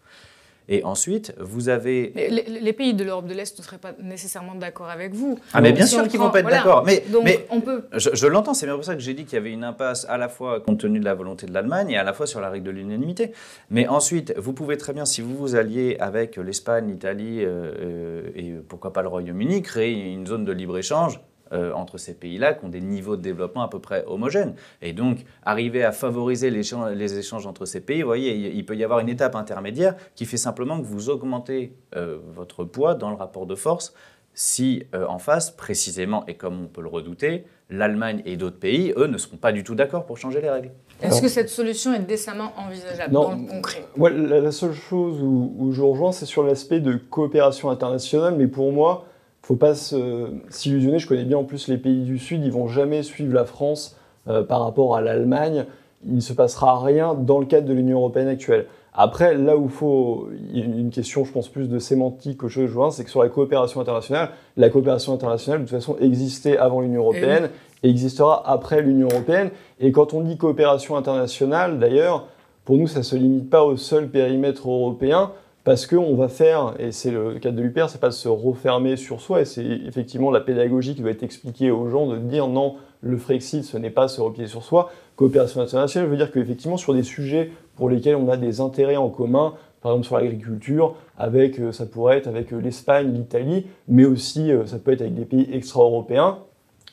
Et ensuite, vous avez... Les, pays de l'Europe de l'Est ne seraient pas nécessairement d'accord avec vous. Ah mais bien sûr qu'ils ne vont pas être d'accord. Mais, mais on peut... je, l'entends, c'est bien pour ça que j'ai dit qu'il y avait une impasse à la fois compte tenu de la volonté de l'Allemagne et à la fois sur la règle de l'unanimité. Mais ensuite, vous pouvez très bien, si vous vous alliez avec l'Espagne, l'Italie euh, euh, et pourquoi pas le Royaume-Uni, créer une zone de libre-échange euh, entre ces pays-là qui ont des niveaux de développement à peu près homogènes. Et donc, arriver à favoriser les, les échanges entre ces pays, vous voyez, il, peut y avoir une étape intermédiaire qui fait simplement que vous augmentez euh, votre poids dans le rapport de force si euh, en face, précisément, et comme on peut le redouter, l'Allemagne et d'autres pays, eux, ne seront pas du tout d'accord pour changer les règles. Est-ce que cette solution est décemment envisageable dans le concret? La, seule chose où, où je rejoins, c'est sur l'aspect de coopération internationale, mais pour moi, faut pas s'illusionner. Je connais bien en plus les pays du Sud, ils vont jamais suivre la France euh, par rapport à l'Allemagne. Il ne se passera rien dans le cadre de l'Union européenne actuelle. Après, là où il faut une question, je pense plus de sémantique que chose c'est que sur la coopération internationale, la coopération internationale de toute façon existait avant l'Union européenne et existera après l'Union européenne. Et quand on dit coopération internationale, d'ailleurs, pour nous, ça ne se limite pas au seul périmètre européen parce qu'on va faire, et c'est le cadre de l'UPR, c'est pas de se refermer sur soi, et c'est effectivement la pédagogie qui doit être expliquée aux gens de dire non, le Frexit, ce n'est pas se replier sur soi. Coopération internationale veut dire qu'effectivement, sur des sujets pour lesquels on a des intérêts en commun, par exemple sur l'agriculture, avec, euh, ça pourrait être avec euh, l'Espagne, l'Italie, mais aussi euh, ça peut être avec des pays extra-européens.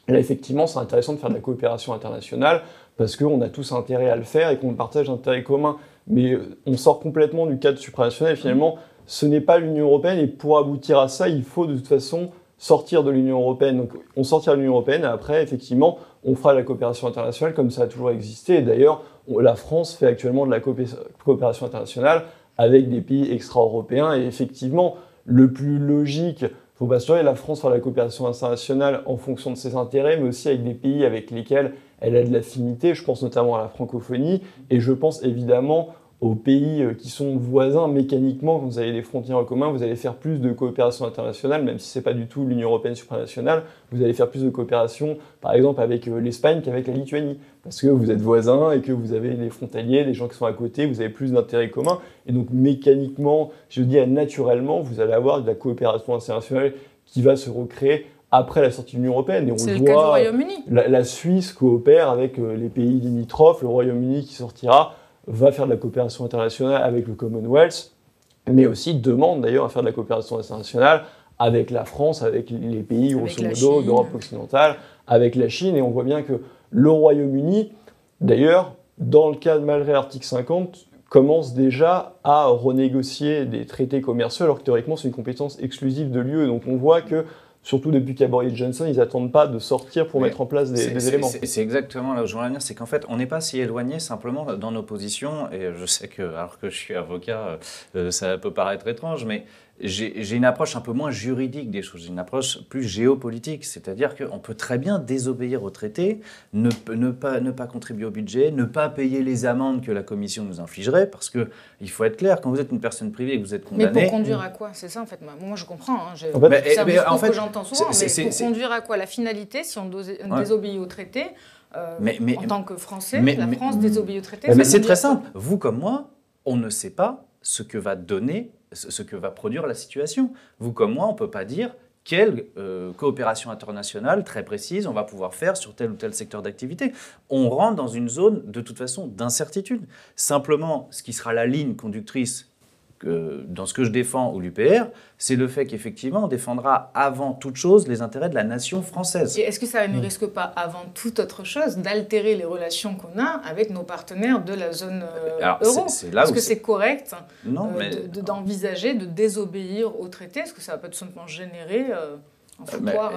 Là, effectivement, c'est intéressant de faire de la coopération internationale parce qu'on a tous intérêt à le faire et qu'on partage un intérêt commun. Mais on sort complètement du cadre supranational. Finalement, ce n'est pas l'Union européenne. Et pour aboutir à ça, il faut de toute façon sortir de l'Union européenne. Donc, on sortira de l'Union européenne. Et après, effectivement, on fera la coopération internationale comme ça a toujours existé. D'ailleurs, la France fait actuellement de la coopération internationale avec des pays extra-européens. Et effectivement, le plus logique, faut pas se la France fera la coopération internationale en fonction de ses intérêts, mais aussi avec des pays avec lesquels elle a de l'affinité. Je pense notamment à la francophonie. Et je pense évidemment aux pays euh, qui sont voisins mécaniquement, quand vous avez des frontières en commun, vous allez faire plus de coopération internationale, même si ce n'est pas du tout l'Union européenne supranationale, vous allez faire plus de coopération, par exemple, avec euh, l'Espagne qu'avec la Lituanie, parce que vous êtes voisins et que vous avez des frontaliers, des gens qui sont à côté, vous avez plus d'intérêts communs, et donc mécaniquement, je dis naturellement, vous allez avoir de la coopération internationale qui va se recréer après la sortie de l'Union européenne. Et on le voit, cas du Royaume-Uni. La, la Suisse coopère avec euh, les pays limitrophes, le Royaume-Uni qui sortira va faire de la coopération internationale avec le Commonwealth, mais aussi demande d'ailleurs à faire de la coopération internationale avec la France, avec les pays grosso modo d'Europe occidentale, avec la Chine, et on voit bien que le Royaume-Uni, d'ailleurs, dans le cas malgré l'article 50, commence déjà à renégocier des traités commerciaux, alors que théoriquement c'est une compétence exclusive de l'UE. Donc on voit que surtout depuis qu'il y a Boris Johnson, ils n'attendent pas de sortir pour mettre en place des, éléments. C'est exactement là où je veux venir, c'est qu'en fait, on n'est pas si éloigné simplement dans nos positions, et je sais que, alors que je suis avocat, euh, ça peut paraître étrange, mais j'ai une approche un peu moins juridique des choses, une approche plus géopolitique, c'est-à-dire qu'on peut très bien désobéir au traité, ne, ne, pas, ne pas contribuer au budget, ne pas payer les amendes que la Commission nous infligerait, parce que il faut être clair, quand vous êtes une personne privée et que vous êtes condamné... Mais pour conduire à quoi? C'est ça en fait, moi je comprends, hein, en fait, souvent, mais pour conduire à quoi La finalité, si on, désobéit au traité, euh, mais, en tant que Français, la France désobéit au traité... Mais c'est très simple, vous comme moi, on ne sait pas ce que va donner ce que va produire la situation. Vous comme moi, on ne peut pas dire quelle euh, coopération internationale très précise on va pouvoir faire sur tel ou tel secteur d'activité. On rentre dans une zone de toute façon d'incertitude. Simplement, ce qui sera la ligne conductrice dans ce que je défends ou l'UPR, c'est le fait qu'effectivement, on défendra avant toute chose les intérêts de la nation française. est-ce que ça ne risque pas, avant toute autre chose, d'altérer les relations qu'on a avec nos partenaires de la zone euh, euro? Est-ce que c'est correct euh, d'envisager de, désobéir au traité? Est-ce que ça va pas tout simplement générer... Euh,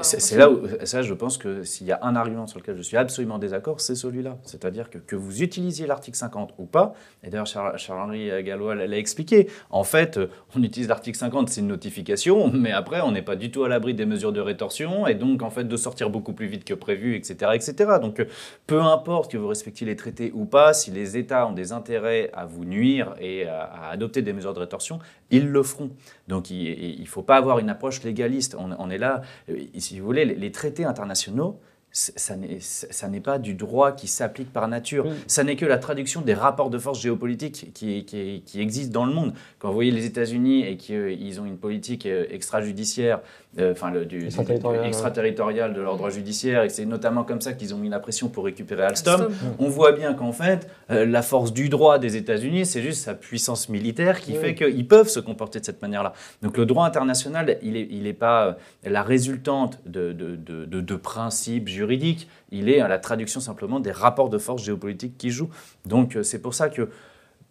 c'est là où, ça, je pense que s'il y a un argument sur lequel je suis absolument désaccord, c'est celui-là. C'est-à-dire que que vous utilisiez l'article 50 ou pas, et d'ailleurs Charles-Henri Gallois l'a expliqué, en fait, euh, on utilise l'article 50, c'est une notification, mais après, on n'est pas du tout à l'abri des mesures de rétorsion, et donc, en fait, de sortir beaucoup plus vite que prévu, etc. etc. Donc, euh, peu importe que vous respectiez les traités ou pas, si les États ont des intérêts à vous nuire et à, adopter des mesures de rétorsion, ils le feront. Donc, il ne faut pas avoir une approche légaliste. On, on est là euh, si vous voulez, les, traités internationaux, ça n'est pas du droit qui s'applique par nature. Ça n'est que la traduction des rapports de force géopolitiques qui, qui, existent dans le monde. Quand vous voyez les États-Unis et qu'ils ont une politique euh, extrajudiciaire euh, enfin le, du, extraterritorial de leur droit judiciaire, et c'est notamment comme ça qu'ils ont mis la pression pour récupérer Alstom. On voit bien qu'en fait, euh, la force du droit des États-Unis, c'est juste sa puissance militaire qui fait qu'ils peuvent se comporter de cette manière-là. Donc le droit international, il n'est il est pas euh, la résultante de, de, de, de, principes juridiques, il est la traduction simplement des rapports de force géopolitiques qui jouent. Donc c'est pour ça que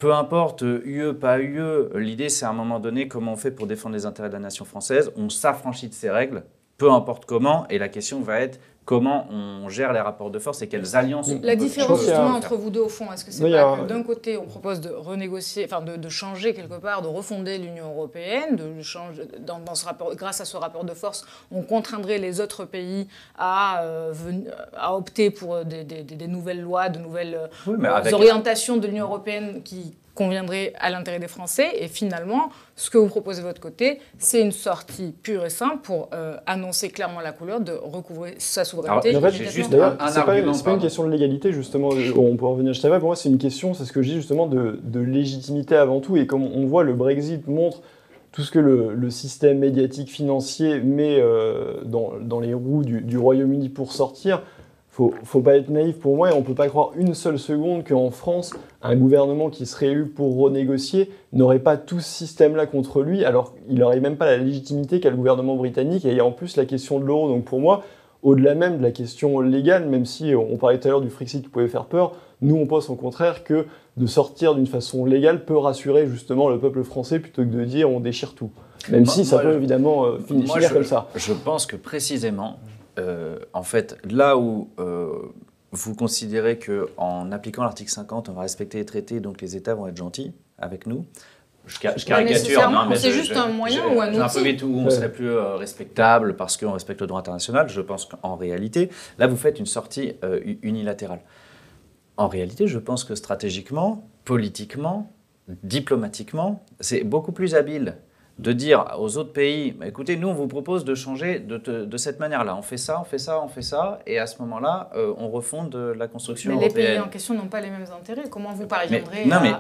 peu importe, UE, pas UE, l'idée c'est à un moment donné comment on fait pour défendre les intérêts de la nation française. On s'affranchit de ces règles, peu importe comment, et la question va être comment on gère les rapports de force et quelles alliances. La différence justement entre vous deux au fond, est-ce que c'est pas que d'un côté on propose de renégocier, enfin de, changer quelque part, de refonder l'Union européenne, de changer dans, ce rapport, grâce à ce rapport de force, on contraindrait les autres pays à, euh, à opter pour des, des, nouvelles lois, de nouvelles euh, orientations de l'Union européenne qui conviendrait à l'intérêt des Français. Et finalement, ce que vous proposez de votre côté, c'est une sortie pure et simple pour euh, annoncer clairement la couleur de recouvrer sa souveraineté. en fait, juste un, c'est pas, une question de légalité, justement. On peut revenir juste après. Pour moi, c'est une question, c'est ce que je dis justement, de, légitimité avant tout. Et comme on voit, le Brexit montre tout ce que le, système médiatique financier met euh, dans, dans, les roues du, du Royaume-Uni pour sortir faut, faut pas être naïf pour moi et on peut pas croire une seule seconde qu'en France, un gouvernement qui serait élu pour renégocier n'aurait pas tout ce système-là contre lui, alors il n'aurait même pas la légitimité qu'a le gouvernement britannique et il y a en plus la question de l'euro. Donc pour moi, au-delà même de la question légale, même si on parlait tout à l'heure du Frexit qui pouvait faire peur, nous on pense au contraire que de sortir d'une façon légale peut rassurer justement le peuple français plutôt que de dire on déchire tout. Même si ça peut évidemment euh, finir comme ça. Je pense que précisément, euh, en fait, là où euh, vous considérez qu'en appliquant l'article 50, on va respecter les traités, donc les États vont être gentils avec nous, je, caricature, non, mais c'est juste un moyen ou un outil. un peu où on serait plus respectable parce qu'on respecte le droit international. Je pense qu'en réalité, là, vous faites une sortie unilatérale. En réalité, je pense que stratégiquement, politiquement, diplomatiquement, c'est beaucoup plus habile de dire aux autres pays, bah, écoutez, nous, on vous propose de changer de, cette manière-là. On fait ça, on fait ça, on fait ça, et à ce moment-là, euh, on refonde la construction mais européenne. les pays en question n'ont pas les mêmes intérêts. Comment vous parviendrez mais, non, mais,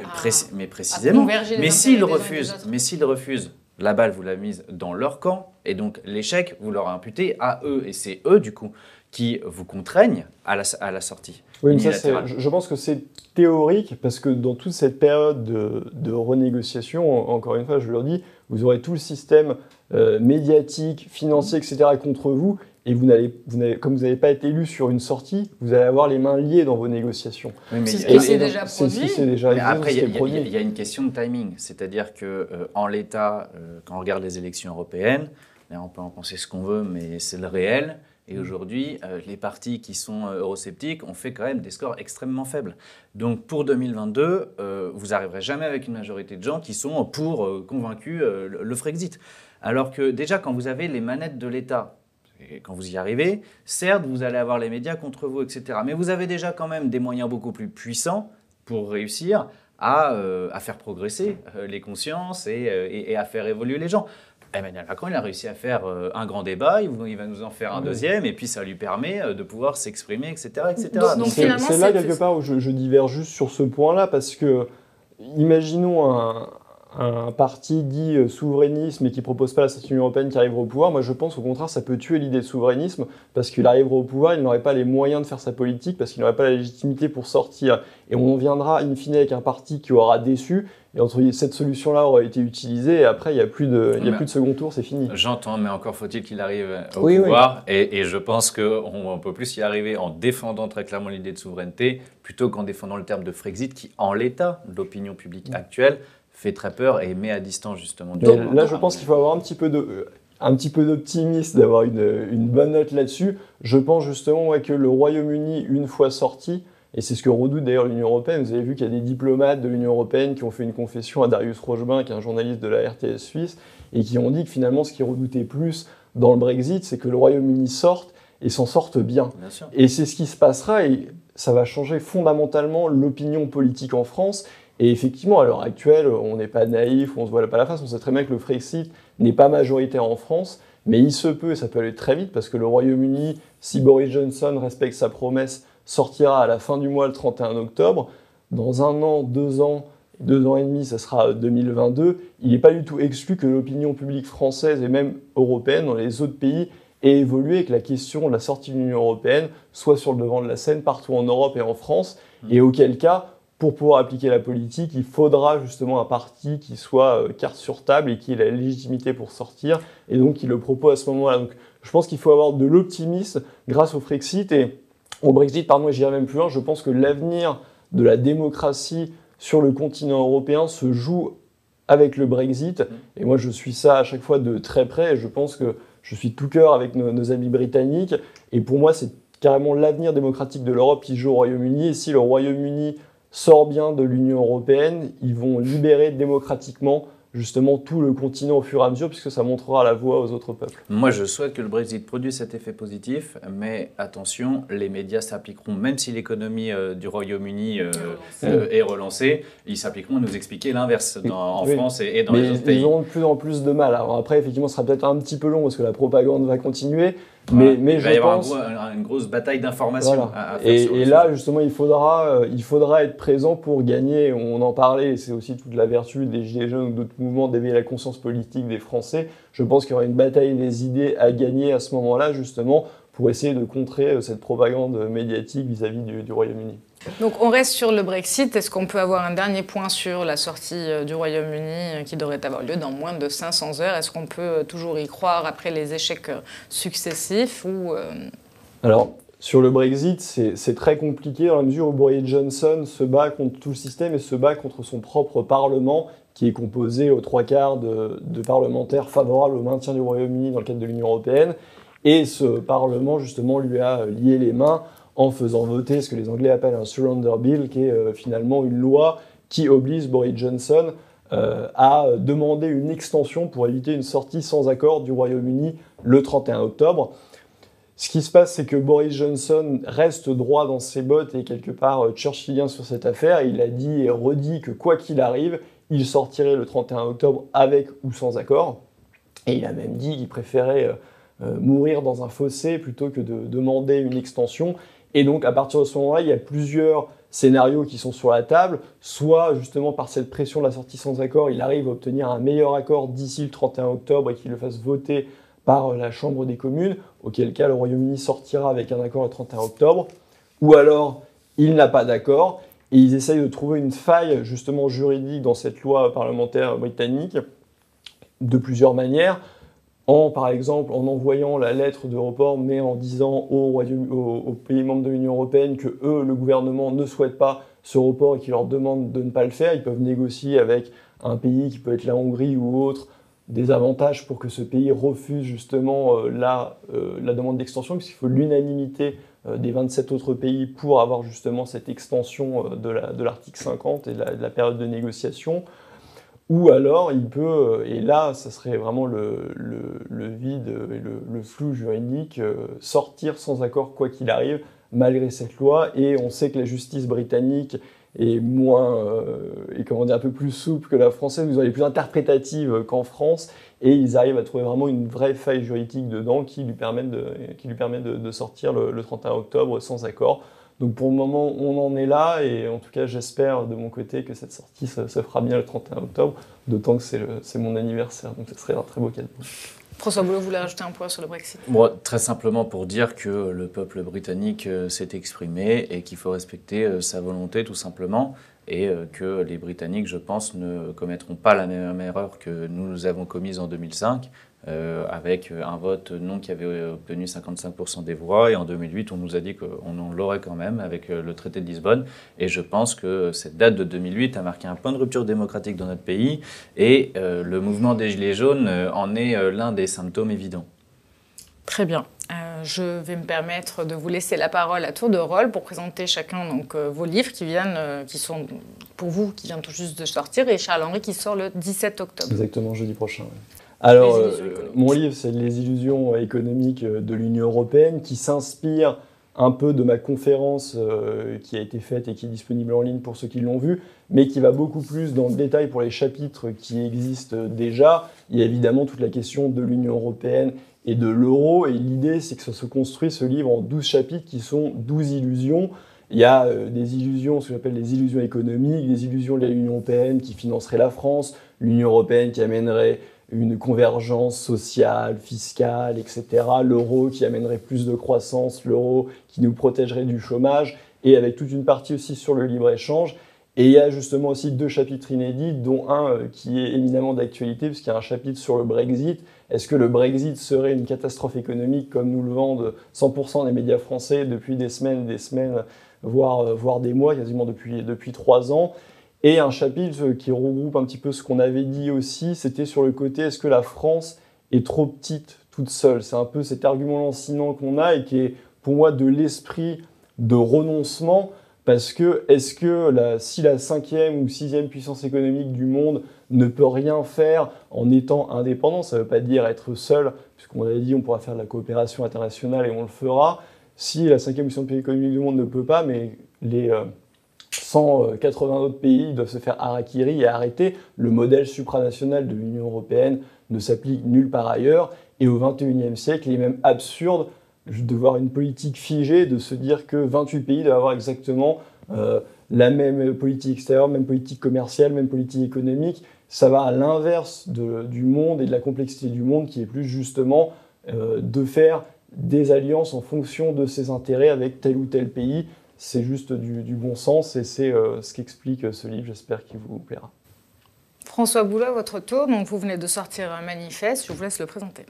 mais précisément. mais s'ils refusent, mais s'ils refusent, la balle, vous la mise dans leur camp, et donc l'échec, vous leur imputez à eux, et c'est eux, du coup, qui vous contraignent à la, à la sortie. Oui, mais ça, je pense que c'est théorique, parce que dans toute cette période de, de renégociation, encore une fois, je le dis, vous aurez tout le système euh, médiatique, financier, etc. contre vous, et vous n'allez, vous comme vous n'avez pas été élu sur une sortie, vous allez avoir les mains liées dans vos négociations. c'est ce qui s'est déjà produit. C'est déjà après, il y, a une question de timing, c'est-à-dire que euh, en l'état, euh, quand on regarde les élections européennes, on peut en penser ce qu'on veut, mais c'est le réel. Et mm. aujourd'hui, les partis qui sont eurosceptiques ont fait quand même des scores extrêmement faibles. Donc pour 2022, vous n'arriverez jamais avec une majorité de gens qui sont pour convaincus le Frexit. Alors que déjà, quand vous avez les manettes de l'État, quand vous y arrivez, certes, vous allez avoir les médias contre vous, etc. Mais vous avez déjà quand même des moyens beaucoup plus puissants pour réussir à, euh, faire progresser euh, les consciences euh, et, à faire évoluer les gens. Emmanuel Macron, il a réussi à faire un grand débat, il va nous en faire un deuxième, et puis ça lui permet de pouvoir s'exprimer, etc. etc. c'est là quelque part où je, je diverge juste sur ce point-là, parce que imaginons un, un parti dit euh, souverainisme et qui propose pas la statue européenne qui arrivera au pouvoir, moi je pense au contraire ça peut tuer l'idée de souverainisme parce qu'il arrivera au pouvoir, il n'aurait pas les moyens de faire sa politique parce qu'il n'aurait pas la légitimité pour sortir. Et on viendra in fine avec un parti qui aura déçu et entre cette solution-là aura été utilisée et après il n'y a plus de, il y a plus de second tour, c'est fini. J'entends, mais encore faut-il qu'il arrive au pouvoir Et, et, je pense qu'on peut plus y arriver en défendant très clairement l'idée de souveraineté plutôt qu'en défendant le terme de Frexit qui en l'état de l'opinion publique actuelle fait très peur et met à distance justement. Du là, je pense qu'il faut avoir un petit peu de un petit peu d'optimisme, d'avoir une, une, bonne note là-dessus. Je pense justement que le Royaume-Uni, une fois sorti, et c'est ce que redoute d'ailleurs l'Union européenne, vous avez vu qu'il y a des diplomates de l'Union européenne qui ont fait une confession à Darius Rochebain, qui est un journaliste de la RTS suisse, et qui ont dit que finalement ce qui redoutait plus dans le Brexit, c'est que le Royaume-Uni sorte et s'en sorte bien. bien et c'est ce qui se passera, et ça va changer fondamentalement l'opinion politique en France, et effectivement, à l'heure actuelle, on n'est pas naïf, on se voit pas la face, on sait très bien que le Frexit n'est pas majoritaire en France, mais il se peut, et ça peut aller très vite, parce que le Royaume-Uni, si Boris Johnson respecte sa promesse, sortira à la fin du mois, le 31 octobre. Dans un an, deux ans, deux ans et demi, ça sera 2022. Il n'est pas du tout exclu que l'opinion publique française et même européenne dans les autres pays ait évolué et que la question de la sortie de l'Union européenne soit sur le devant de la scène partout en Europe et en France, et auquel cas pour pouvoir appliquer la politique, il faudra justement un parti qui soit euh, carte sur table et qui ait la légitimité pour sortir, et donc qui le propose à ce moment-là. Donc je pense qu'il faut avoir de l'optimisme grâce au Frexit et au Brexit, pardon, j'irai même plus loin, je pense que l'avenir de la démocratie sur le continent européen se joue avec le Brexit, et moi je suis ça à chaque fois de très près, et je pense que je suis tout cœur avec nos, nos amis britanniques, et pour moi c'est carrément l'avenir démocratique de l'Europe qui joue au Royaume-Uni, et si le Royaume-Uni sort bien de l'Union européenne, ils vont libérer démocratiquement justement tout le continent au fur et à mesure, puisque ça montrera la voie aux autres peuples. Moi, je souhaite que le Brexit produise cet effet positif, mais attention, les médias s'appliqueront, même si l'économie euh, du Royaume-Uni euh, euh, est relancée, ils s'appliqueront à nous expliquer l'inverse en France et, dans les autres pays. Ils auront de plus en plus de mal. Alors après, effectivement, ce sera peut-être un petit peu long, parce que la propagande va continuer, mais, mais il va y avoir une grosse bataille d'information. Et, et là, justement, il faudra, euh, il faudra être présent pour gagner. On en parlait, c'est aussi toute la vertu des Gilets jaunes ou d'autres mouvements d'éveiller la conscience politique des Français. Je pense qu'il y aura une bataille des idées à gagner à ce moment-là, justement, pour essayer de contrer euh, cette propagande médiatique vis-à-vis du Royaume-Uni. Donc on reste sur le Brexit. Est-ce qu'on peut avoir un dernier point sur la sortie euh, du Royaume-Uni euh, qui devrait avoir lieu dans moins de 500 heures? Est-ce qu'on peut euh, toujours y croire après les échecs successifs Alors, sur le Brexit, c'est très compliqué dans la mesure où Boris Johnson se bat contre tout le système et se bat contre son propre Parlement, qui est composé aux trois quarts de, parlementaires favorables au maintien du Royaume-Uni dans le cadre de l'Union européenne. Et ce Parlement, justement, lui a lié les mains en faisant voter ce que les Anglais appellent un surrender bill, qui est euh, finalement une loi qui oblige Boris Johnson euh, à demander une extension pour éviter une sortie sans accord du Royaume-Uni le 31 octobre. Ce qui se passe, c'est que Boris Johnson reste droit dans ses bottes et quelque part euh, churchillien sur cette affaire. Il a dit et redit que quoi qu'il arrive, il sortirait le 31 octobre avec ou sans accord. Et il a même dit qu'il préférait mourir dans un fossé plutôt que de demander une extension. Et donc à partir de ce moment-là, il y a plusieurs scénarios qui sont sur la table. Soit justement par cette pression de la sortie sans accord, il arrive à obtenir un meilleur accord d'ici le 31 octobre et qu'il le fasse voter par la Chambre des communes, auquel cas le Royaume-Uni sortira avec un accord le 31 octobre, ou alors il n'a pas d'accord, et ils essayent de trouver une faille justement juridique dans cette loi parlementaire britannique de plusieurs manières, par exemple en envoyant la lettre de report, mais en disant aux, pays membres de l'Union européenne que eux, le gouvernement, ne souhaite pas ce report et qu'ils leur demandent de ne pas le faire. Ils peuvent négocier avec un pays qui peut être la Hongrie ou autre des avantages pour que ce pays refuse justement euh, la, euh, la, demande d'extension, puisqu'il faut l'unanimité euh, des 27 autres pays pour avoir justement cette extension de l'article 50 et de la, période de négociation. Ou alors il peut, et là ça serait vraiment le, vide et le, flou juridique, sortir sans accord quoi qu'il arrive, malgré cette loi. Et on sait que la justice britannique est moins, euh, et comment dire, un peu plus souple que la française, ils est plus interprétative qu'en France, et ils arrivent à trouver vraiment une vraie faille juridique dedans qui lui permet de, qui lui permet de, sortir le, 31 octobre sans accord. Donc pour le moment, on en est là, et en tout cas, j'espère de mon côté que cette sortie se, fera bien le 31 octobre, d'autant que c'est mon anniversaire, donc ce serait un très beau cadeau. François Boulot voulait rajouter un point sur le Brexit? Moi, très simplement pour dire que le peuple britannique euh, s'est exprimé et qu'il faut respecter euh, sa volonté tout simplement et euh, que les Britanniques, je pense, ne commettront pas la même erreur que nous avons commise en 2005, euh, avec un vote non qui avait obtenu 55% des voix. Et en 2008, on nous a dit qu'on l'aurait quand même avec euh, le traité de Lisbonne. Et je pense que cette date de 2008 a marqué un point de rupture démocratique dans notre pays. Et le mouvement des Gilets jaunes en est l'un des symptômes évidents. Très bien. Euh, je vais me permettre de vous laisser la parole à tour de rôle pour présenter chacun donc, euh, vos livres qui viennent, euh, qui sont pour vous, qui viennent tout juste de sortir, et Charles-Henri qui sort le 17 octobre. Exactement, jeudi prochain. Alors, mon livre, c'est Les illusions économiques de l'Union européenne, qui s'inspire un peu de ma conférence qui a été faite et qui est disponible en ligne pour ceux qui l'ont vue, mais qui va beaucoup plus dans le détail pour les chapitres qui existent déjà. Il y a évidemment toute la question de l'Union européenne et de l'euro. Et l'idée, c'est que ça se construit ce livre en 12 chapitres qui sont 12 illusions. Il y a euh, des illusions, ce que j'appelle les illusions économiques, des illusions de l'Union européenne qui financerait la France, l'Union européenne qui amènerait une convergence sociale, fiscale, etc. L'euro qui amènerait plus de croissance, l'euro qui nous protégerait du chômage, et avec toute une partie aussi sur le libre-échange. Et il y a justement aussi deux chapitres inédits, dont un euh, qui est éminemment d'actualité, puisqu'il y a un chapitre sur le Brexit, est-ce que le Brexit serait une catastrophe économique comme nous le vendent 100% des médias français depuis des semaines, des semaines, voire, euh, voire des mois, quasiment depuis, depuis trois ans? Et un chapitre qui regroupe un petit peu ce qu'on avait dit aussi, c'était sur le côté est-ce que la France est trop petite toute seule? C'est un peu cet argument lancinant qu'on a et qui est pour moi de l'esprit de renoncement parce que est-ce que si la cinquième ou sixième puissance économique du monde ne peut rien faire en étant indépendant, ça ne veut pas dire être seul, puisqu'on avait dit on pourra faire de la coopération internationale et on le fera. Si la cinquième puissance économique du monde ne peut pas, mais les 180 autres pays doivent se faire harakiri et arrêter, le modèle supranational de l'Union européenne ne s'applique nulle part ailleurs. Et au XXIe siècle, il est même absurde de voir une politique figée, de se dire que 28 pays doivent avoir exactement euh, la même politique extérieure, même politique commerciale, même politique économique. Ça va à l'inverse du monde et de la complexité du monde qui est plus justement euh, de faire des alliances en fonction de ses intérêts avec tel ou tel pays. C'est juste du, bon sens et c'est euh, ce qu'explique ce livre. J'espère qu'il vous plaira. François Boulot, votre tour. Donc vous venez de sortir un manifeste. Je vous laisse le présenter.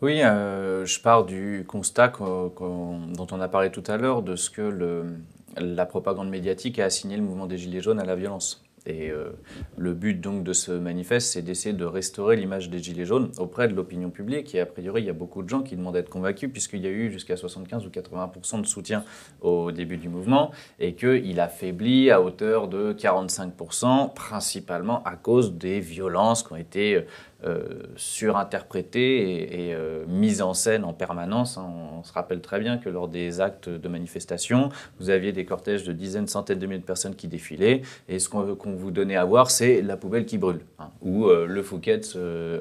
Oui, je pars du constat dont on a parlé tout à l'heure, de ce que le, la propagande médiatique a assigné le mouvement des Gilets jaunes à la violence. Et euh, le but donc de ce manifeste, c'est d'essayer de restaurer l'image des Gilets jaunes auprès de l'opinion publique. Et a priori, il y a beaucoup de gens qui demandent à être convaincus, puisqu'il y a eu jusqu'à 75 ou 80% de soutien au début du mouvement, et qu'il a faibli à hauteur de 45% principalement à cause des violences qui ont été euh, surinterprétées et, euh, mises en scène en permanence. Hein. On, se rappelle très bien que lors des actes de manifestation, vous aviez des cortèges de dizaines, centaines de milliers de personnes qui défilaient, et ce qu'on vous donnait à voir, c'est la poubelle qui brûle, hein, ou euh, le Fouquet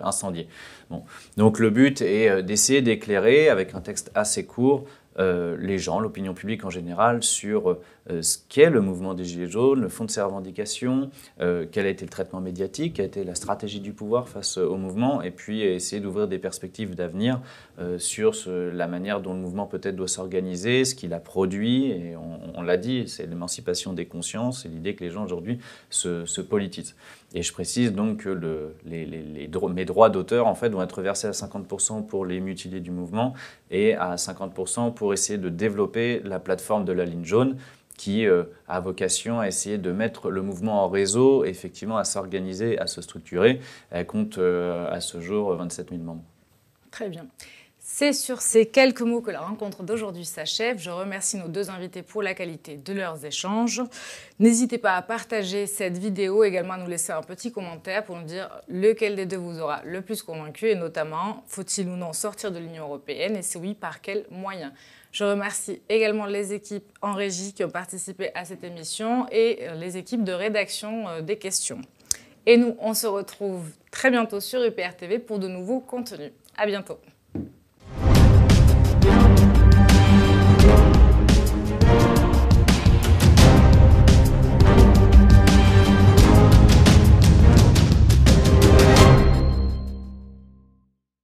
incendié. Bon. Donc le but est d'essayer d'éclairer, avec un texte assez court, les gens, l'opinion publique en général, sur ce qu'est le mouvement des Gilets jaunes, le fond de ses revendications, euh, quel a été le traitement médiatique, quelle a été la stratégie du pouvoir face au mouvement, et puis essayer d'ouvrir des perspectives d'avenir sur la manière dont le mouvement peut-être doit s'organiser, ce qu'il a produit, et on, l'a dit, c'est l'émancipation des consciences, c'est l'idée que les gens aujourd'hui se, politisent. Et je précise donc que mes droits d'auteur en fait, vont être versés à 50% pour les mutilés du mouvement et à 50% pour essayer de développer la plateforme de la ligne jaune qui euh, a vocation à essayer de mettre le mouvement en réseau, effectivement à s'organiser, à se structurer. Elle compte euh, à ce jour 27 000 membres. Très bien. C'est sur ces quelques mots que la rencontre d'aujourd'hui s'achève. Je remercie nos deux invités pour la qualité de leurs échanges. N'hésitez pas à partager cette vidéo, également à nous laisser un petit commentaire pour nous dire lequel des deux vous aura le plus convaincu et notamment faut-il ou non sortir de l'Union européenne et si oui, par quels moyens. Je remercie également les équipes en régie qui ont participé à cette émission et les équipes de rédaction euh, des questions. Et nous, on se retrouve très bientôt sur UPR TV pour de nouveaux contenus. À bientôt.